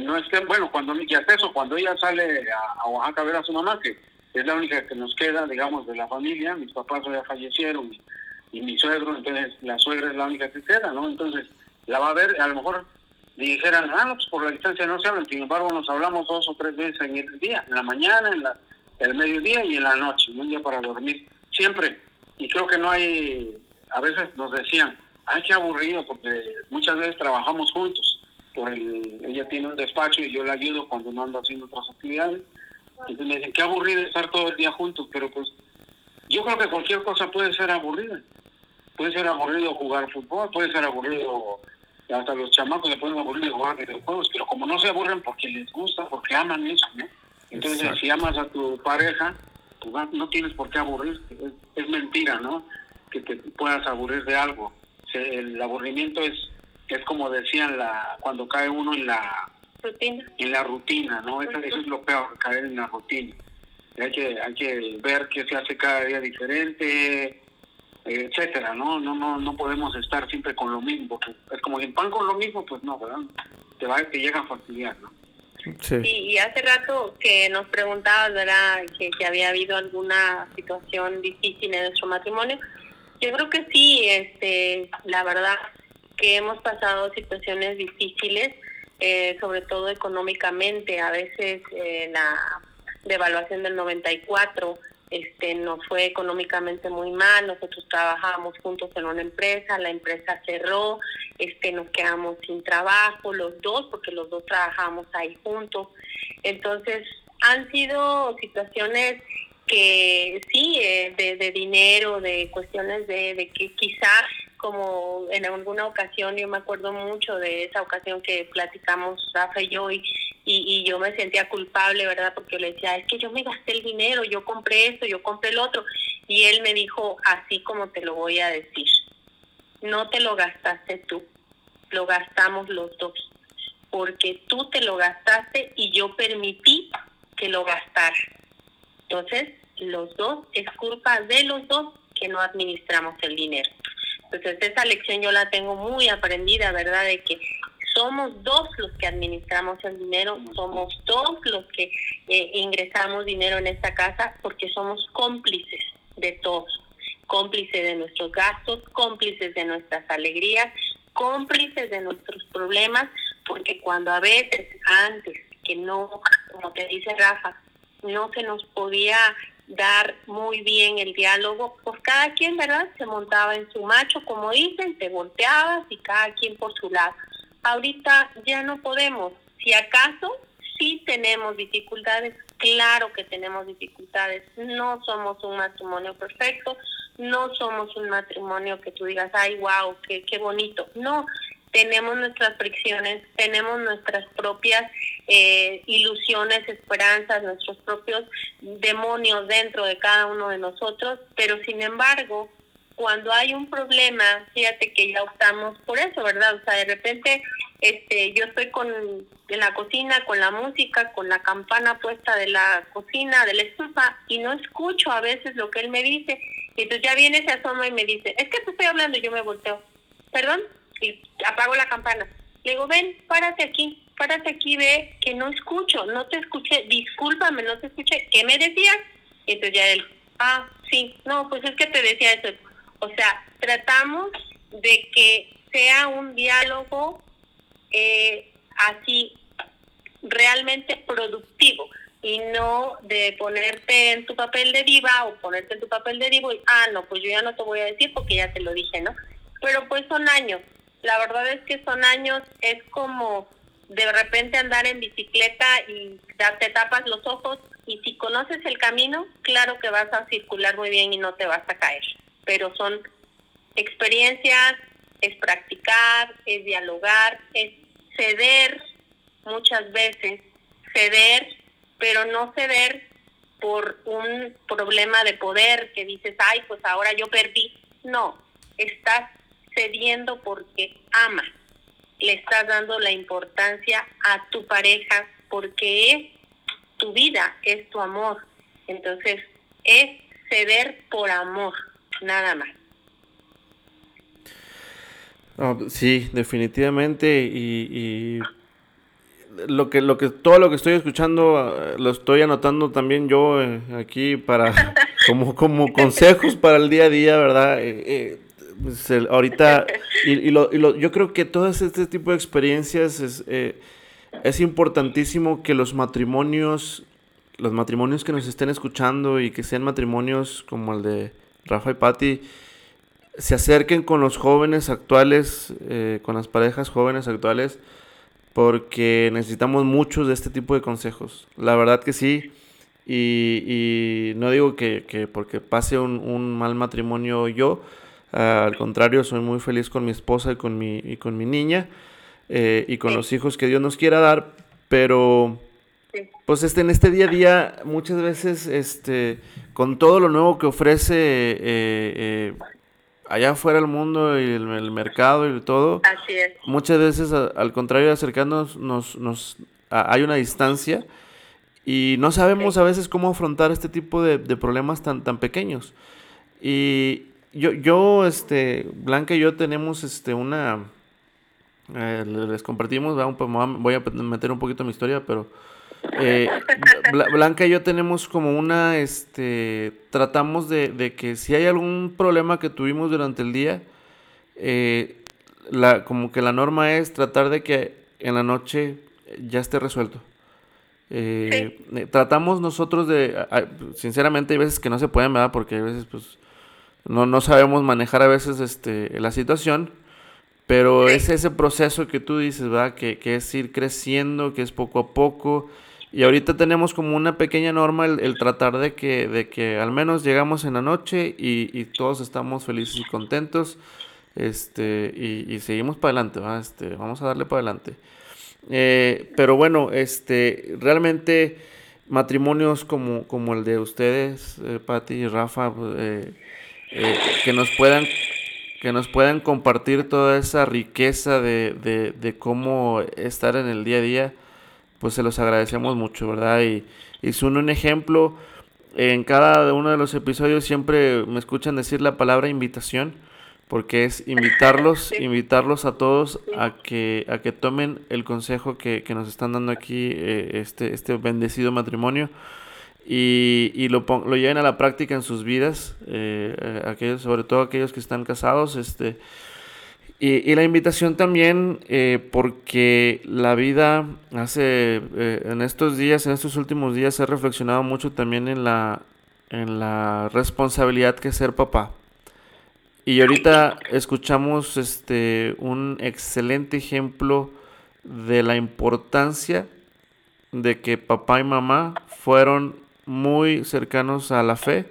Speaker 3: no estén, bueno, cuando ya eso, cuando ella sale a, Oaxaca a ver a su mamá, que es la única que nos queda, digamos, de la familia, mis papás ya fallecieron y, mi suegro, entonces la suegra es la única que queda, ¿no? Entonces, la va a ver, a lo mejor dijeran, ah, pues por la distancia no se hablan, sin embargo nos hablamos dos o tres veces en el día, en la mañana, en la, el mediodía y en la noche, un día para dormir, siempre. Y creo que no hay, a veces nos decían, ay, qué aburrido, porque muchas veces trabajamos juntos. por el, ella tiene un despacho y yo la ayudo cuando no ando haciendo otras actividades. Entonces me dicen, qué aburrido estar todo el día juntos, pero pues yo creo que cualquier cosa puede ser aburrida. Puede ser aburrido jugar fútbol, puede ser aburrido, hasta los chamacos le pueden aburrir jugar videojuegos, pero como no se aburren porque les gusta, porque aman eso, ¿no? Entonces, si amas a tu pareja, pues no tienes por qué aburrirte. Es, mentira, ¿no? Que te puedas aburrir de algo. El aburrimiento es, es como decían la, cuando cae uno en la
Speaker 2: rutina,
Speaker 3: en la rutina ¿no? Eso, es lo peor, caer en la rutina. Hay que, hay que ver qué se hace cada día diferente, etcétera, ¿no? No, no, no podemos estar siempre con lo mismo, es como en pan con lo mismo, pues no, ¿verdad? Te va, te llega a fastidiar, ¿no?
Speaker 2: Sí. Y, hace rato que nos preguntabas, ¿verdad? Que, que, había habido alguna situación difícil en nuestro matrimonio. Yo creo que sí, este, la verdad que hemos pasado situaciones difíciles, eh, sobre todo económicamente. A veces eh, la devaluación del 94 este, nos fue económicamente muy mal, nosotros trabajábamos juntos en una empresa, la empresa cerró, este, nos quedamos sin trabajo los dos, porque los dos trabajamos ahí juntos. Entonces, han sido situaciones que sí, eh, de, de, dinero, de cuestiones de, de que quizás como en alguna ocasión, yo me acuerdo mucho de esa ocasión que platicamos Rafa y yo y, y, yo me sentía culpable, ¿verdad? Porque le decía, es que yo me gasté el dinero, yo compré esto, yo compré el otro. Y él me dijo, así como te lo voy a decir, no te lo gastaste tú, lo gastamos los dos, porque tú te lo gastaste y yo permití que lo gastara. Entonces, los dos, es culpa de los dos que no administramos el dinero. Entonces, esa lección yo la tengo muy aprendida, ¿verdad? De que somos dos los que administramos el dinero, somos dos los que eh, ingresamos dinero en esta casa porque somos cómplices de todos, cómplices de nuestros gastos, cómplices de nuestras alegrías, cómplices de nuestros problemas, porque cuando a veces antes que no, como te dice Rafa, no se nos podía dar muy bien el diálogo, pues cada quien, ¿verdad? Se montaba en su macho, como dicen, te volteabas y cada quien por su lado. Ahorita ya no podemos. Si acaso sí tenemos dificultades, claro que tenemos dificultades. No somos un matrimonio perfecto, no somos un matrimonio que tú digas, ay, wow, qué, qué bonito. No, tenemos nuestras fricciones, tenemos nuestras propias eh, ilusiones, esperanzas, nuestros propios demonios dentro de cada uno de nosotros, pero sin embargo, cuando hay un problema, fíjate que ya optamos por eso, ¿verdad? O sea, de repente este yo estoy con en la cocina con la música, con la campana puesta de la cocina, de la estufa y no escucho a veces lo que él me dice. Y entonces ya viene, se asoma y me dice, "Es que te estoy hablando", y yo me volteo. "¿Perdón?" y apago la campana. Le digo, "Ven, párate aquí." Párate aquí, ve que no escucho, no te escuché, discúlpame, no te escuché. ¿Qué me decías? Y entonces ya él, ah, sí, no, pues es que te decía eso o sea, tratamos de que sea un diálogo eh, así realmente productivo y no de ponerte en tu papel de diva o ponerte en tu papel de divo y, ah, no, pues yo ya no te voy a decir porque ya te lo dije, ¿no? Pero pues son años. La verdad es que son años, es como de repente andar en bicicleta y te tapas los ojos y si conoces el camino, claro que vas a circular muy bien y no te vas a caer pero son experiencias, es practicar, es dialogar, es ceder muchas veces, ceder, pero no ceder por un problema de poder que dices, ay, pues ahora yo perdí. No, estás cediendo porque amas, le estás dando la importancia a tu pareja porque es tu vida, es tu amor. Entonces, es ceder por amor nada más.
Speaker 1: sí, definitivamente y, lo que lo que todo lo que estoy escuchando eh, lo estoy anotando también yo eh, aquí para como como consejos para el día a día, ¿verdad? Eh, pues, ahorita y, lo, y lo, yo creo que todo este tipo de experiencias es es importantísimo que los matrimonios los matrimonios que nos estén escuchando y que sean matrimonios como el de Rafa y Patti se acerquen con los jóvenes actuales, eh, con las parejas jóvenes actuales, porque necesitamos muchos de este tipo de consejos. La verdad que sí. Y, no digo que, porque pase un, mal matrimonio yo, al contrario, soy muy feliz con mi esposa y con mi, y con mi niña eh, y con los hijos que Dios nos quiera dar, pero pues este, en este día a día muchas veces este, con todo lo nuevo que ofrece eh, eh, allá afuera el mundo y el, mercado y todo, muchas veces al contrario de acercarnos nos, nos, hay una distancia y no sabemos a veces cómo afrontar este tipo de, problemas tan, tan pequeños. Y yo, yo, este, Blanca y yo tenemos este, una... Eh, les compartimos, voy a meter un poquito mi historia, pero eh, Blanca y yo tenemos como una, este, tratamos de, que si hay algún problema que tuvimos durante el día, eh, la, como que la norma es tratar de que en la noche ya esté resuelto. Eh, tratamos nosotros de, sinceramente hay veces que no se pueden, ¿verdad? Porque a veces pues no, no sabemos manejar a veces este, la situación, pero es ese proceso que tú dices, ¿verdad? Que, que, es ir creciendo, que es poco a poco. Y ahorita tenemos como una pequeña norma el, tratar de que, de que al menos llegamos en la noche y, y todos estamos felices y contentos. Este, y, y seguimos para adelante, ¿verdad? Este, vamos a darle para adelante. Eh, pero bueno, este, realmente matrimonios como, como el de ustedes, eh, Patti y Rafa, eh, eh, que nos puedan que nos puedan compartir toda esa riqueza de, de, de, cómo estar en el día a día, pues se los agradecemos mucho, ¿verdad? Y, y son un ejemplo, en cada uno de los episodios siempre me escuchan decir la palabra invitación porque es invitarlos, invitarlos a todos a que, a que tomen el consejo que, nos están dando aquí eh, este, este bendecido matrimonio y, y lo, lo, lleven a la práctica en sus vidas, eh, eh, aquellos, sobre todo aquellos que están casados, este, y, y la invitación también porque la vida hace, en estos días, en estos últimos días, he reflexionado mucho también en la, en la responsabilidad que es ser papá. Y ahorita escuchamos este un excelente ejemplo de la importancia de que papá y mamá fueron muy cercanos a la fe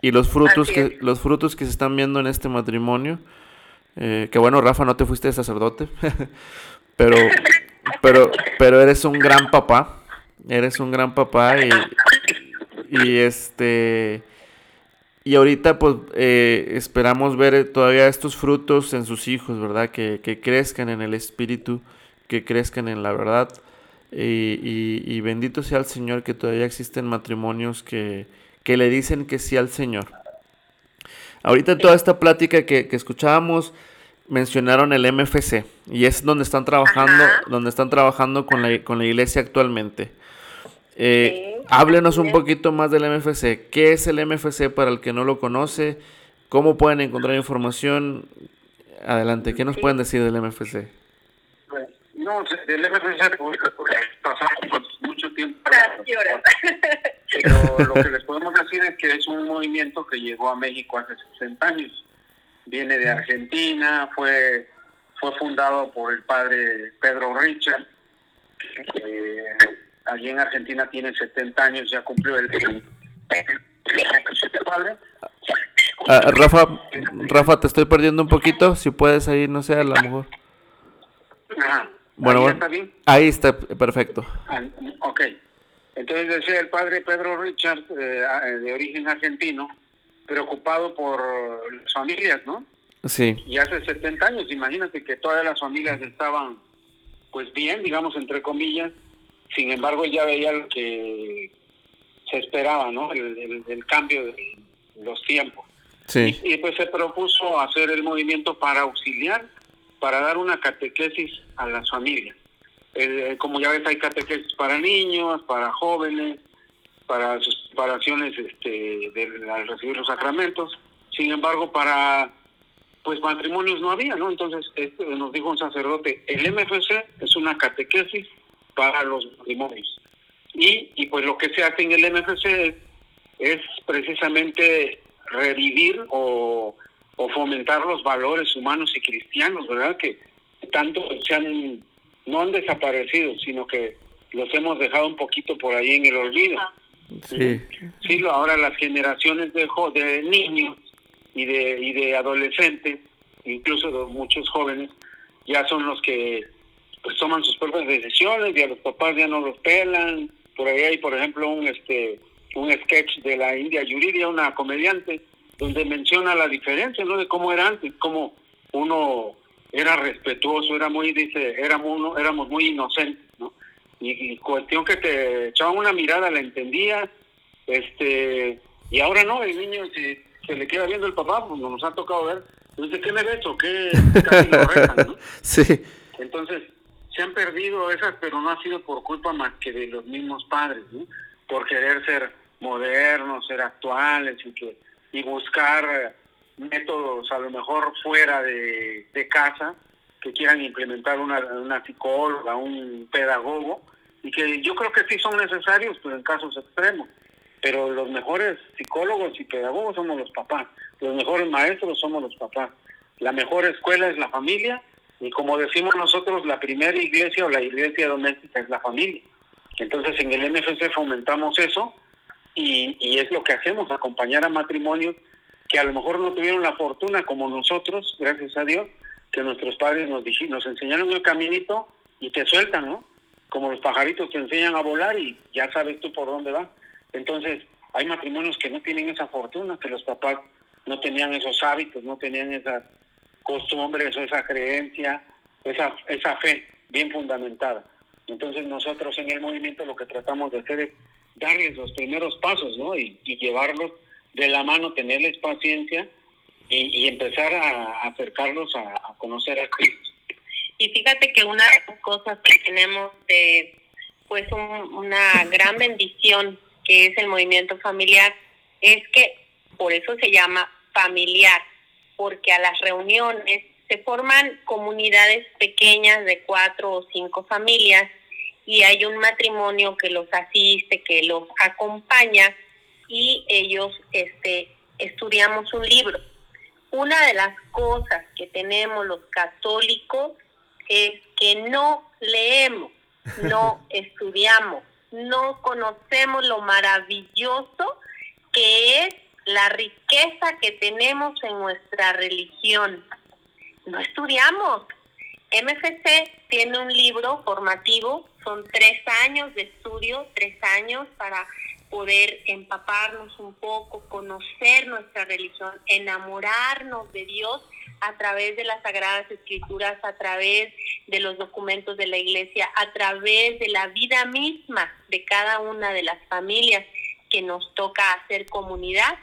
Speaker 1: y los frutos que los frutos que se están viendo en este matrimonio eh, que bueno Rafa no te fuiste de sacerdote pero pero pero eres un gran papá eres un gran papá y, y este y ahorita pues eh, esperamos ver todavía estos frutos en sus hijos, ¿verdad? Que, crezcan en el Espíritu, que crezcan en la verdad. Y, bendito sea el Señor que todavía existen matrimonios que, le dicen que sí al Señor. Ahorita toda esta plática que, escuchábamos mencionaron el MFC y es donde están trabajando, donde están trabajando con la, con la iglesia actualmente. Eh, háblenos un poquito más del MFC. ¿Qué es el MFC para el que no lo conoce? ¿Cómo pueden encontrar información? Adelante, ¿qué nos pueden decir del MFC?
Speaker 3: No, del MFC pasamos mucho tiempo. Pero lo que les podemos decir es que es un movimiento que llegó a México hace 60 años. Viene de Argentina, fue, fue fundado por el padre Pedro Richard. Eh, allí en Argentina tiene 70 años, ya cumplió el...
Speaker 1: Ah, Rafa, Rafa, te estoy perdiendo un poquito, si puedes ahí, no sé, a lo mejor. Bueno, ¿Ahí está bien? Ahí está, perfecto.
Speaker 3: Ah, ok. Entonces decía el padre Pedro Richard, eh, de origen argentino, preocupado por las familias, ¿no?
Speaker 1: Sí.
Speaker 3: Y hace 70 años, imagínate que todas las familias estaban, pues bien, digamos, entre comillas, sin embargo, ya veía lo que se esperaba, ¿no? El, cambio de los tiempos.
Speaker 1: Sí.
Speaker 3: Y, pues se propuso hacer el movimiento para auxiliar, para dar una catequesis a las familias. como ya ves, hay catequesis para niños, para jóvenes, para sus preparaciones este, de, al recibir los sacramentos. Sin embargo, para pues matrimonios no había, ¿no? Entonces este, nos dijo un sacerdote, el MFC es una catequesis para los matrimonios. Y, y pues lo que se hace en el MFC es, precisamente revivir o, fomentar los valores humanos y cristianos, ¿verdad? Que tanto se han no han desaparecido, sino que los hemos dejado un poquito por ahí en el olvido. Sí. Sí, ahora las generaciones de, de niños y de, y de adolescentes, incluso de muchos jóvenes, ya son los que pues toman sus propias decisiones y a los papás ya no los pelan. Por ahí hay, por ejemplo, un este un sketch de la India Yuridia, una comediante, donde menciona la diferencia, ¿no? De cómo era antes, cómo uno era respetuoso, era muy, dice, éramos, uno, éramos muy inocentes, ¿no? Y, cuestión que te echaban una mirada, la entendía, este, y ahora no, el niño, si se le queda viendo el papá, pues nos ha tocado ver, dice, ¿qué me ves o qué? Casi lo ¿no? Sí. Entonces, se han perdido esas, pero no ha sido por culpa más que de los mismos padres, ¿no? Por querer ser modernos, ser actuales y que y buscar métodos a lo mejor fuera de, casa que quieran implementar una, una psicóloga, un pedagogo, y que yo creo que sí son necesarios, pero en casos extremos. Pero los mejores psicólogos y pedagogos somos los papás, los mejores maestros somos los papás. La mejor escuela es la familia, y como decimos nosotros, la primera iglesia o la iglesia doméstica es la familia. Entonces en el MFC fomentamos eso, y, y es lo que hacemos, acompañar a matrimonios que a lo mejor no tuvieron la fortuna como nosotros, gracias a Dios, que nuestros padres nos, nos enseñaron el caminito y te sueltan, ¿no? Como los pajaritos te enseñan a volar y ya sabes tú por dónde va. Entonces, hay matrimonios que no tienen esa fortuna, que los papás no tenían esos hábitos, no tenían esas costumbres o esa creencia, esa, esa fe bien fundamentada. Entonces nosotros en el movimiento lo que tratamos de hacer es darles los primeros pasos, ¿no? Y, llevarlos de la mano, tenerles paciencia y, empezar a, acercarlos a, conocer a Cristo.
Speaker 2: Y fíjate que una de las cosas que tenemos de, pues, una gran bendición que es el movimiento familiar es que por eso se llama familiar, porque a las reuniones se forman comunidades pequeñas de cuatro o cinco familias y hay un matrimonio que los asiste, que los acompaña y ellos este, estudiamos un libro. Una de las cosas que tenemos los católicos es que no leemos, no estudiamos, no conocemos lo maravilloso que es la riqueza que tenemos en nuestra religión. No estudiamos. MFC tiene un libro formativo, son tres años de estudio, tres años para poder empaparnos un poco, conocer nuestra religión, enamorarnos de Dios a través de las Sagradas Escrituras, a través de los documentos de la Iglesia, a través de la vida misma de cada una de las familias que nos toca hacer comunidad.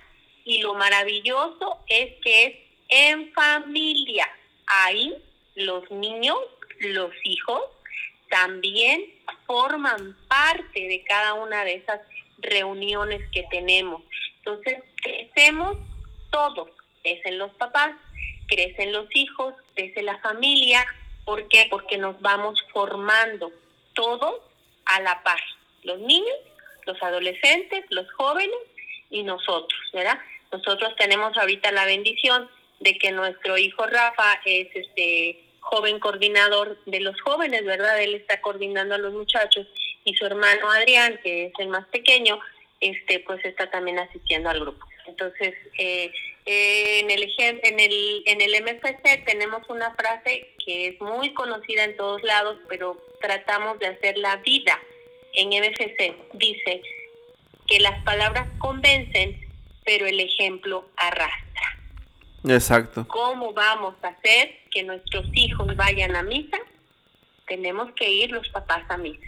Speaker 2: Y lo maravilloso es que es en familia. Ahí los niños, los hijos, también forman parte de cada una de esas reuniones que tenemos. Entonces, crecemos todos, crecen los papás, crecen los hijos, crece la familia. ¿Por qué? Porque nos vamos formando todos a la par. Los niños, los adolescentes, los jóvenes y nosotros, ¿verdad? Nosotros tenemos ahorita la bendición de que nuestro hijo Rafa es este joven coordinador de los jóvenes, ¿verdad? Él está coordinando a los muchachos y su hermano Adrián, que es el más pequeño, este pues está también asistiendo al grupo. Entonces, eh, en el en el en el MFC tenemos una frase que es muy conocida en todos lados, pero tratamos de hacer la vida en MFC. Dice que las palabras convencen, pero el ejemplo arrastra.
Speaker 1: Exacto.
Speaker 2: ¿Cómo vamos a hacer que nuestros hijos vayan a misa? Tenemos que ir los papás a misa.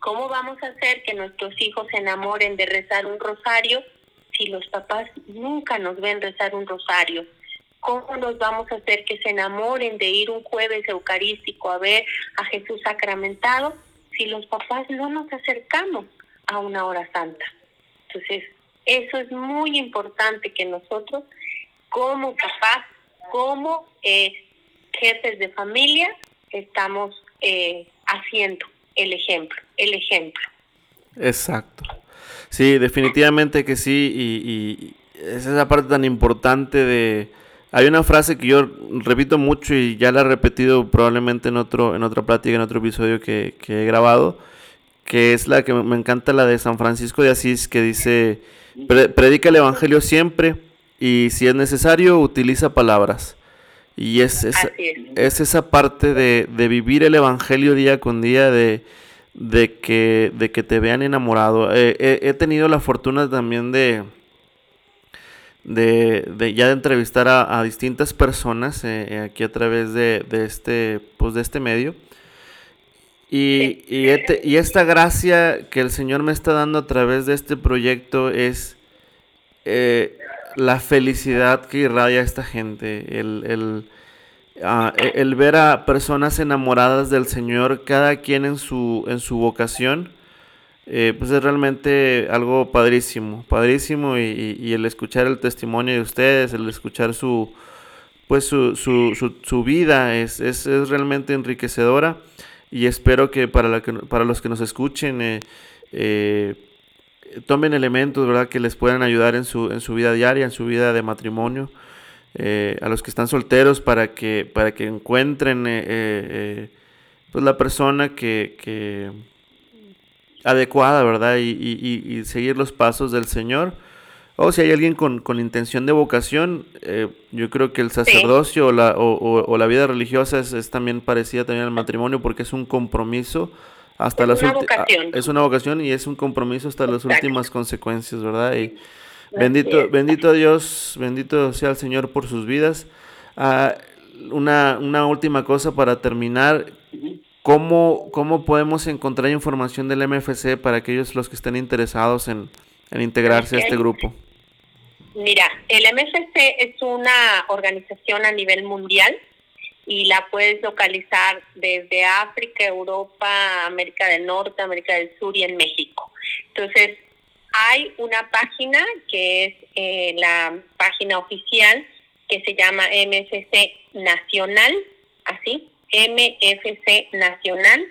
Speaker 2: ¿Cómo vamos a hacer que nuestros hijos se enamoren de rezar un rosario si los papás nunca nos ven rezar un rosario? ¿Cómo nos vamos a hacer que se enamoren de ir un jueves eucarístico a ver a Jesús sacramentado si los papás no nos acercamos a una hora santa? Entonces, eso es muy importante que nosotros, como papás, como eh, jefes de familia, estamos eh, haciendo el ejemplo, el ejemplo.
Speaker 1: Exacto. Sí, definitivamente que sí, y, y esa es la parte tan importante de Hay una frase que yo repito mucho y ya la he repetido probablemente en otro, en otra plática, en otro episodio que, he grabado, que es la que me encanta, la de San Francisco de Asís, que dice, predica el Evangelio siempre y si es necesario, utiliza palabras. Y es, es, es. esa parte de, vivir el Evangelio día con día, de, de, que, de que te vean enamorado. he tenido la fortuna también de de, ya de entrevistar a, distintas personas eh, eh, aquí a través de, este pues de este medio y, este, y, esta gracia que el Señor me está dando a través de este proyecto es eh, la felicidad que irradia esta gente, el, ah, e, el, ver a personas enamoradas del Señor, cada quien en su, en su vocación eh, pues es realmente algo padrísimo, padrísimo y, el escuchar el testimonio de ustedes, el escuchar su, pues su, su, su, vida es, es, es, realmente enriquecedora y espero que para, la que, para los que nos escuchen eh, eh, tomen elementos ¿verdad? que les puedan ayudar en su, en su vida diaria, en su vida de matrimonio. a los que están solteros para que, para que encuentren pues la persona que, que adecuada, ¿verdad? Y, y, seguir los pasos del Señor. O si hay alguien con, con intención de vocación, eh, yo creo que el sacerdocio o, la, o, la vida religiosa es, también parecida también al matrimonio porque es un compromiso hasta
Speaker 2: es
Speaker 1: las
Speaker 2: una vocación.
Speaker 1: es una vocación y es un compromiso hasta las últimas consecuencias, ¿verdad? Y bendito, bendito Dios, bendito sea el Señor por sus vidas. Ah, una, una última cosa para terminar. ¿Cómo, ¿Cómo podemos encontrar información del MFC para aquellos los que estén interesados en, integrarse a este grupo?
Speaker 2: Mira, el MFC es una organización a nivel mundial y la puedes localizar desde África, Europa, América del Norte, América del Sur y en México. Entonces, hay una página que es eh, la página oficial que se llama MFC Nacional, así, MFC Nacional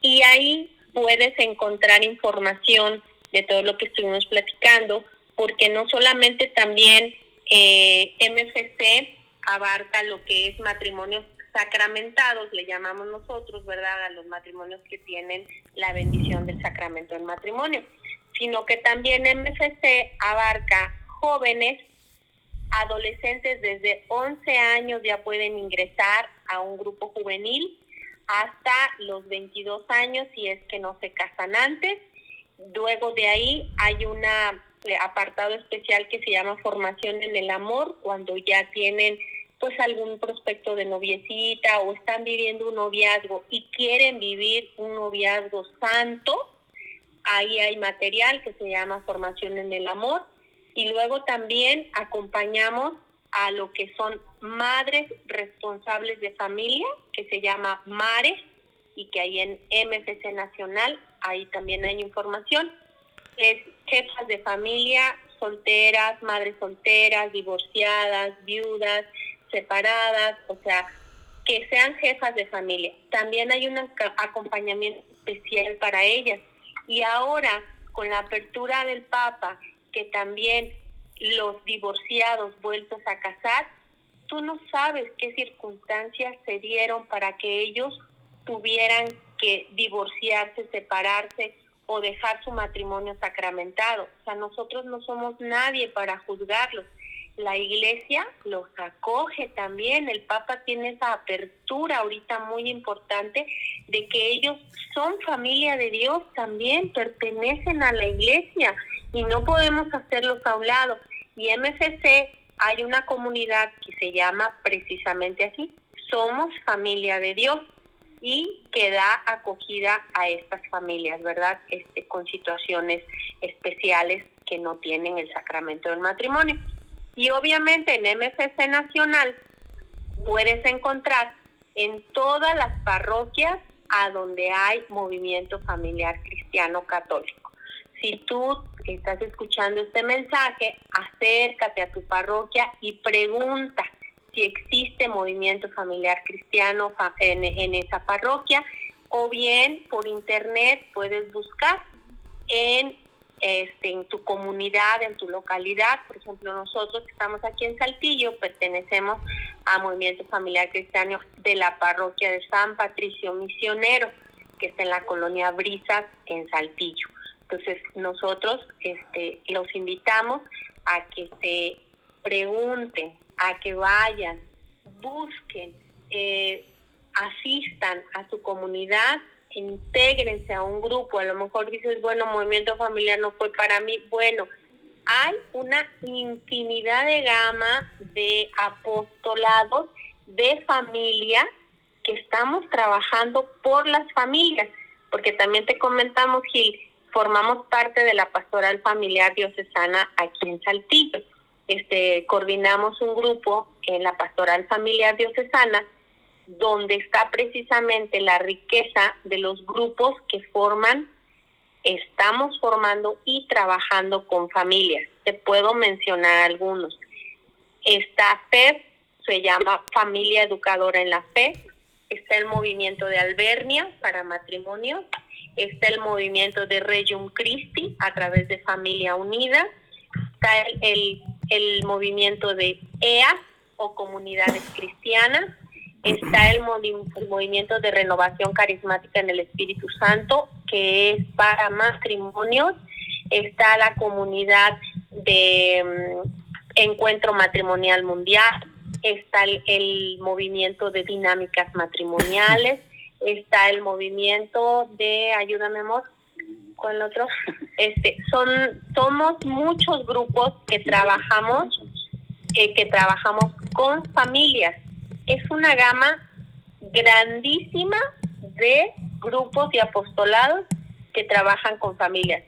Speaker 2: y ahí puedes encontrar información de todo lo que estuvimos platicando, porque no solamente también eh, MFC abarca lo que es matrimonios sacramentados, le llamamos nosotros, ¿verdad? A los matrimonios que tienen la bendición del sacramento del matrimonio, sino que también MFC abarca jóvenes adolescentes desde 11 años ya pueden ingresar a un grupo juvenil hasta los 22 años si es que no se casan antes. Luego de ahí hay un eh, apartado especial que se llama formación en el amor, cuando ya tienen pues algún prospecto de noviecita o están viviendo un noviazgo y quieren vivir un noviazgo santo, ahí hay material que se llama formación en el amor y luego también acompañamos a lo que son madres responsables de familia, que se llama MARE, y que hay en MFC Nacional, ahí también hay información. Es jefas de familia, solteras, madres solteras, divorciadas, viudas, separadas, o sea, que sean jefas de familia. También hay un acompañamiento especial para ellas. Y ahora, con la apertura del Papa que también los divorciados vueltos a casar, tú no sabes qué circunstancias se dieron para que ellos tuvieran que divorciarse, separarse o dejar su matrimonio sacramentado. O sea, nosotros no somos nadie para juzgarlos. La iglesia los acoge también, el Papa tiene esa apertura ahorita muy importante de que ellos son familia de Dios también, pertenecen a la iglesia y no podemos hacerlos a un lado. Y MFC hay una comunidad que se llama precisamente así, Somos Familia de Dios y que da acogida a estas familias, ¿verdad? Este, con situaciones especiales que no tienen el sacramento del matrimonio. Y obviamente en MFC Nacional puedes encontrar en todas las parroquias a donde hay movimiento familiar cristiano católico. Si tú estás escuchando este mensaje, acércate a tu parroquia y pregunta si existe movimiento familiar cristiano en, esa parroquia o bien por internet puedes buscar en este, en tu comunidad, en tu localidad. Por ejemplo, nosotros que estamos aquí en Saltillo pertenecemos a Movimiento Familiar Cristiano de la parroquia de San Patricio Misionero, que está en la colonia Brisas, en Saltillo. Entonces, nosotros este, los invitamos a que se pregunten, a que vayan, busquen, eh, asistan a su comunidad, intégrense a un grupo. A lo mejor dices, bueno, movimiento familiar no fue para mí. Bueno, hay una infinidad de gama de apostolados de familia que estamos trabajando por las familias, porque también te comentamos, Gil, formamos parte de la pastoral familiar diocesana aquí en Saltillo. Este, coordinamos un grupo en la pastoral familiar diocesana donde está precisamente la riqueza de los grupos que forman, estamos formando y trabajando con familias. Te puedo mencionar algunos. Esta FED se llama Familia Educadora en la Fe, está el movimiento de Albernia para matrimonio, está el movimiento de Regium Christi a través de Familia Unida, está el, el, movimiento de EA o Comunidades Cristianas, está el, movimiento de renovación carismática en el Espíritu Santo, que es para matrimonios, está la comunidad de mm, encuentro matrimonial mundial, está el, movimiento de dinámicas matrimoniales, está el movimiento de, ayúdame amor, con el otro, este, son, somos muchos grupos que trabajamos, que trabajamos con familias. Es una gama grandísima de grupos y apostolados que trabajan con familias.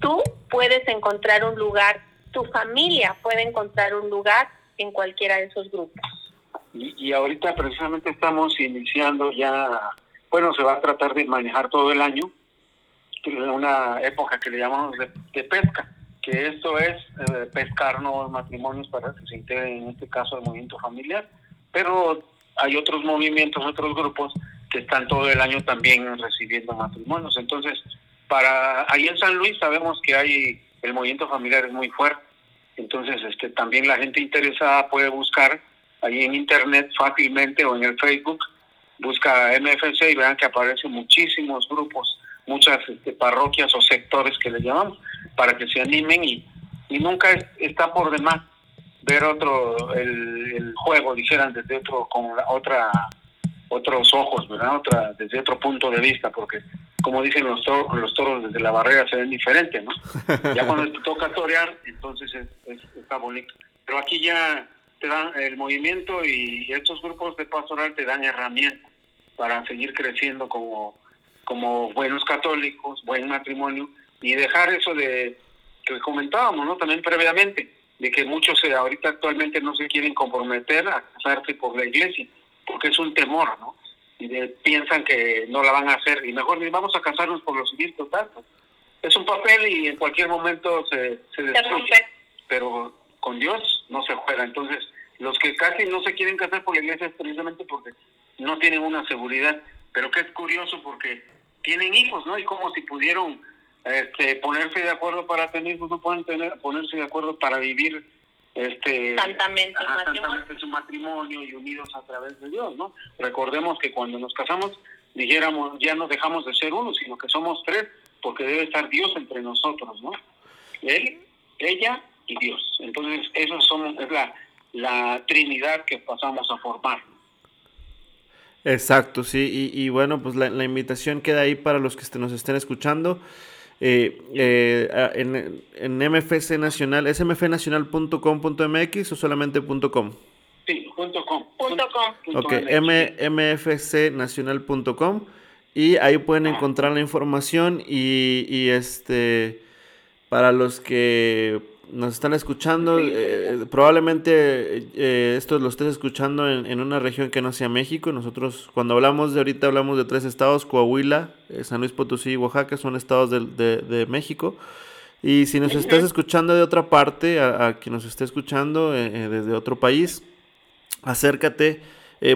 Speaker 2: Tú puedes encontrar un lugar, tu familia puede encontrar un lugar en cualquiera de esos grupos.
Speaker 3: Y, y ahorita precisamente estamos iniciando ya bueno, se va a tratar de manejar todo el año, una época que le llamamos de, pesca, que esto es eh, pescar nuevos matrimonios para que se integren en este caso el movimiento familiar, pero hay otros movimientos, otros grupos que están todo el año también recibiendo matrimonios. Entonces, para ahí en San Luis sabemos que hay el movimiento familiar es muy fuerte. Entonces, este también la gente interesada puede buscar ahí en internet fácilmente o en el Facebook busca MFC y vean que aparecen muchísimos grupos, muchas este, parroquias o sectores que le llamamos, para que se animen y, y nunca está por demás ver otro, el, juego, dijeran, desde otro, con la otra, otros ojos, ¿verdad? Otra, desde otro punto de vista, porque como dicen los toros, los toros desde la barrera se ven diferentes, ¿no? Ya cuando te toca torear, entonces es, está bonito. Pero aquí ya te dan el movimiento y estos grupos de pastoral te dan herramientas para seguir creciendo como, como buenos católicos, buen matrimonio, y dejar eso de que comentábamos, ¿no? También previamente, de que muchos eh, ahorita actualmente no se quieren comprometer a casarse por la iglesia, porque es un temor, ¿no? Y piensan que no la van a hacer, y mejor vamos a casarnos por lo civil total. Es un papel y en cualquier momento se, se destruye, pero con Dios no se juega. Entonces, los que casi no se quieren casar por la iglesia es precisamente porque no tienen una seguridad, pero que es curioso porque tienen hijos, ¿no? Y como si pudieron este, ponerse de acuerdo para tener hijos, no pueden tener, ponerse de acuerdo para vivir este
Speaker 2: santamente,
Speaker 3: su matrimonio y unidos a través de Dios, ¿no? Recordemos que cuando nos casamos dijéramos ya no dejamos de ser uno, sino que somos tres, porque debe estar Dios entre nosotros, ¿no? Él, ella y Dios. Entonces, eso son, es la, la Trinidad que pasamos a formar.
Speaker 1: Exacto, sí, y, bueno, pues la, invitación queda ahí para los que nos estén escuchando. Eh, eh, en, en, MFC Nacional, ¿es mfnacional.com.mx o solamente .com?
Speaker 3: Sí, punto .com.
Speaker 2: Punto
Speaker 1: .com. Ok, mfcnacional.com y ahí pueden encontrar la información y, y este, para los que nos están escuchando, eh, probablemente eh, esto lo estés escuchando en, una región que no sea México. Nosotros cuando hablamos de ahorita hablamos de tres estados, Coahuila, eh, San Luis Potosí y Oaxaca, son estados de, México. Y si nos estás escuchando de otra parte, a, quien nos esté escuchando desde otro país, acércate.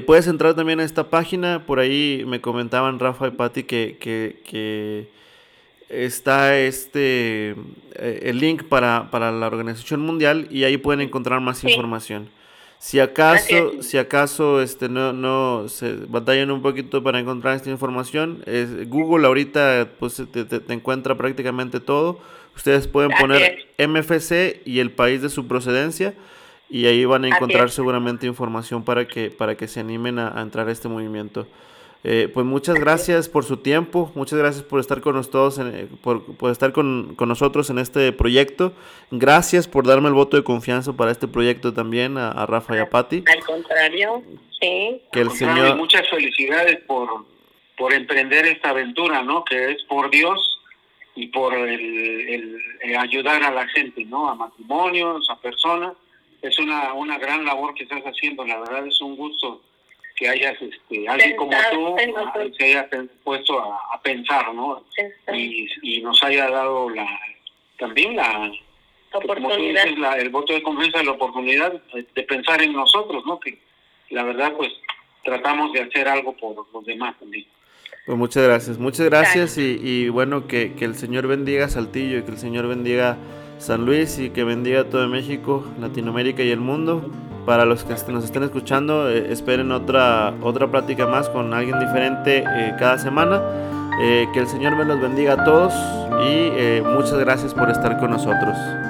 Speaker 1: puedes entrar también a esta página, por ahí me comentaban Rafa y Patti que, que está este eh, el link para, para, la Organización Mundial y ahí pueden encontrar más información. Si acaso, si acaso este no, no se batallan un poquito para encontrar esta información, es, Google ahorita pues te, te, encuentra prácticamente todo. Ustedes pueden poner MFC y el país de su procedencia y ahí van a encontrar seguramente información para que, para que se animen a entrar a este movimiento. Eh, pues muchas gracias por su tiempo, muchas gracias por estar con nosotros, eh, por, estar con, nosotros en este proyecto. Gracias por darme el voto de confianza para este proyecto también a, Rafa y a Pati.
Speaker 2: Al contrario, sí.
Speaker 3: Que el Señor... Muchas felicidades por, por emprender esta aventura, ¿no? Que es por Dios y por el, ayudar a la gente, ¿no? A matrimonios, a personas. Es una, una gran labor que estás haciendo, la verdad es un gusto que hayas, este, alguien como tú, se haya puesto a, pensar, ¿no? Y, y, nos haya dado la también la, oportunidad. el voto de confianza, la oportunidad de pensar en nosotros, ¿no? Que la verdad, pues, tratamos de hacer algo por los demás también.
Speaker 1: Pues muchas gracias, muchas gracias y, y, bueno, que, que el Señor bendiga Saltillo y que el Señor bendiga San Luis y que bendiga todo México, Latinoamérica y el mundo. Para los que nos estén escuchando, eh, esperen otra, otra plática más con alguien diferente eh, cada semana. Eh, que el Señor me los bendiga a todos y muchas gracias por estar con nosotros.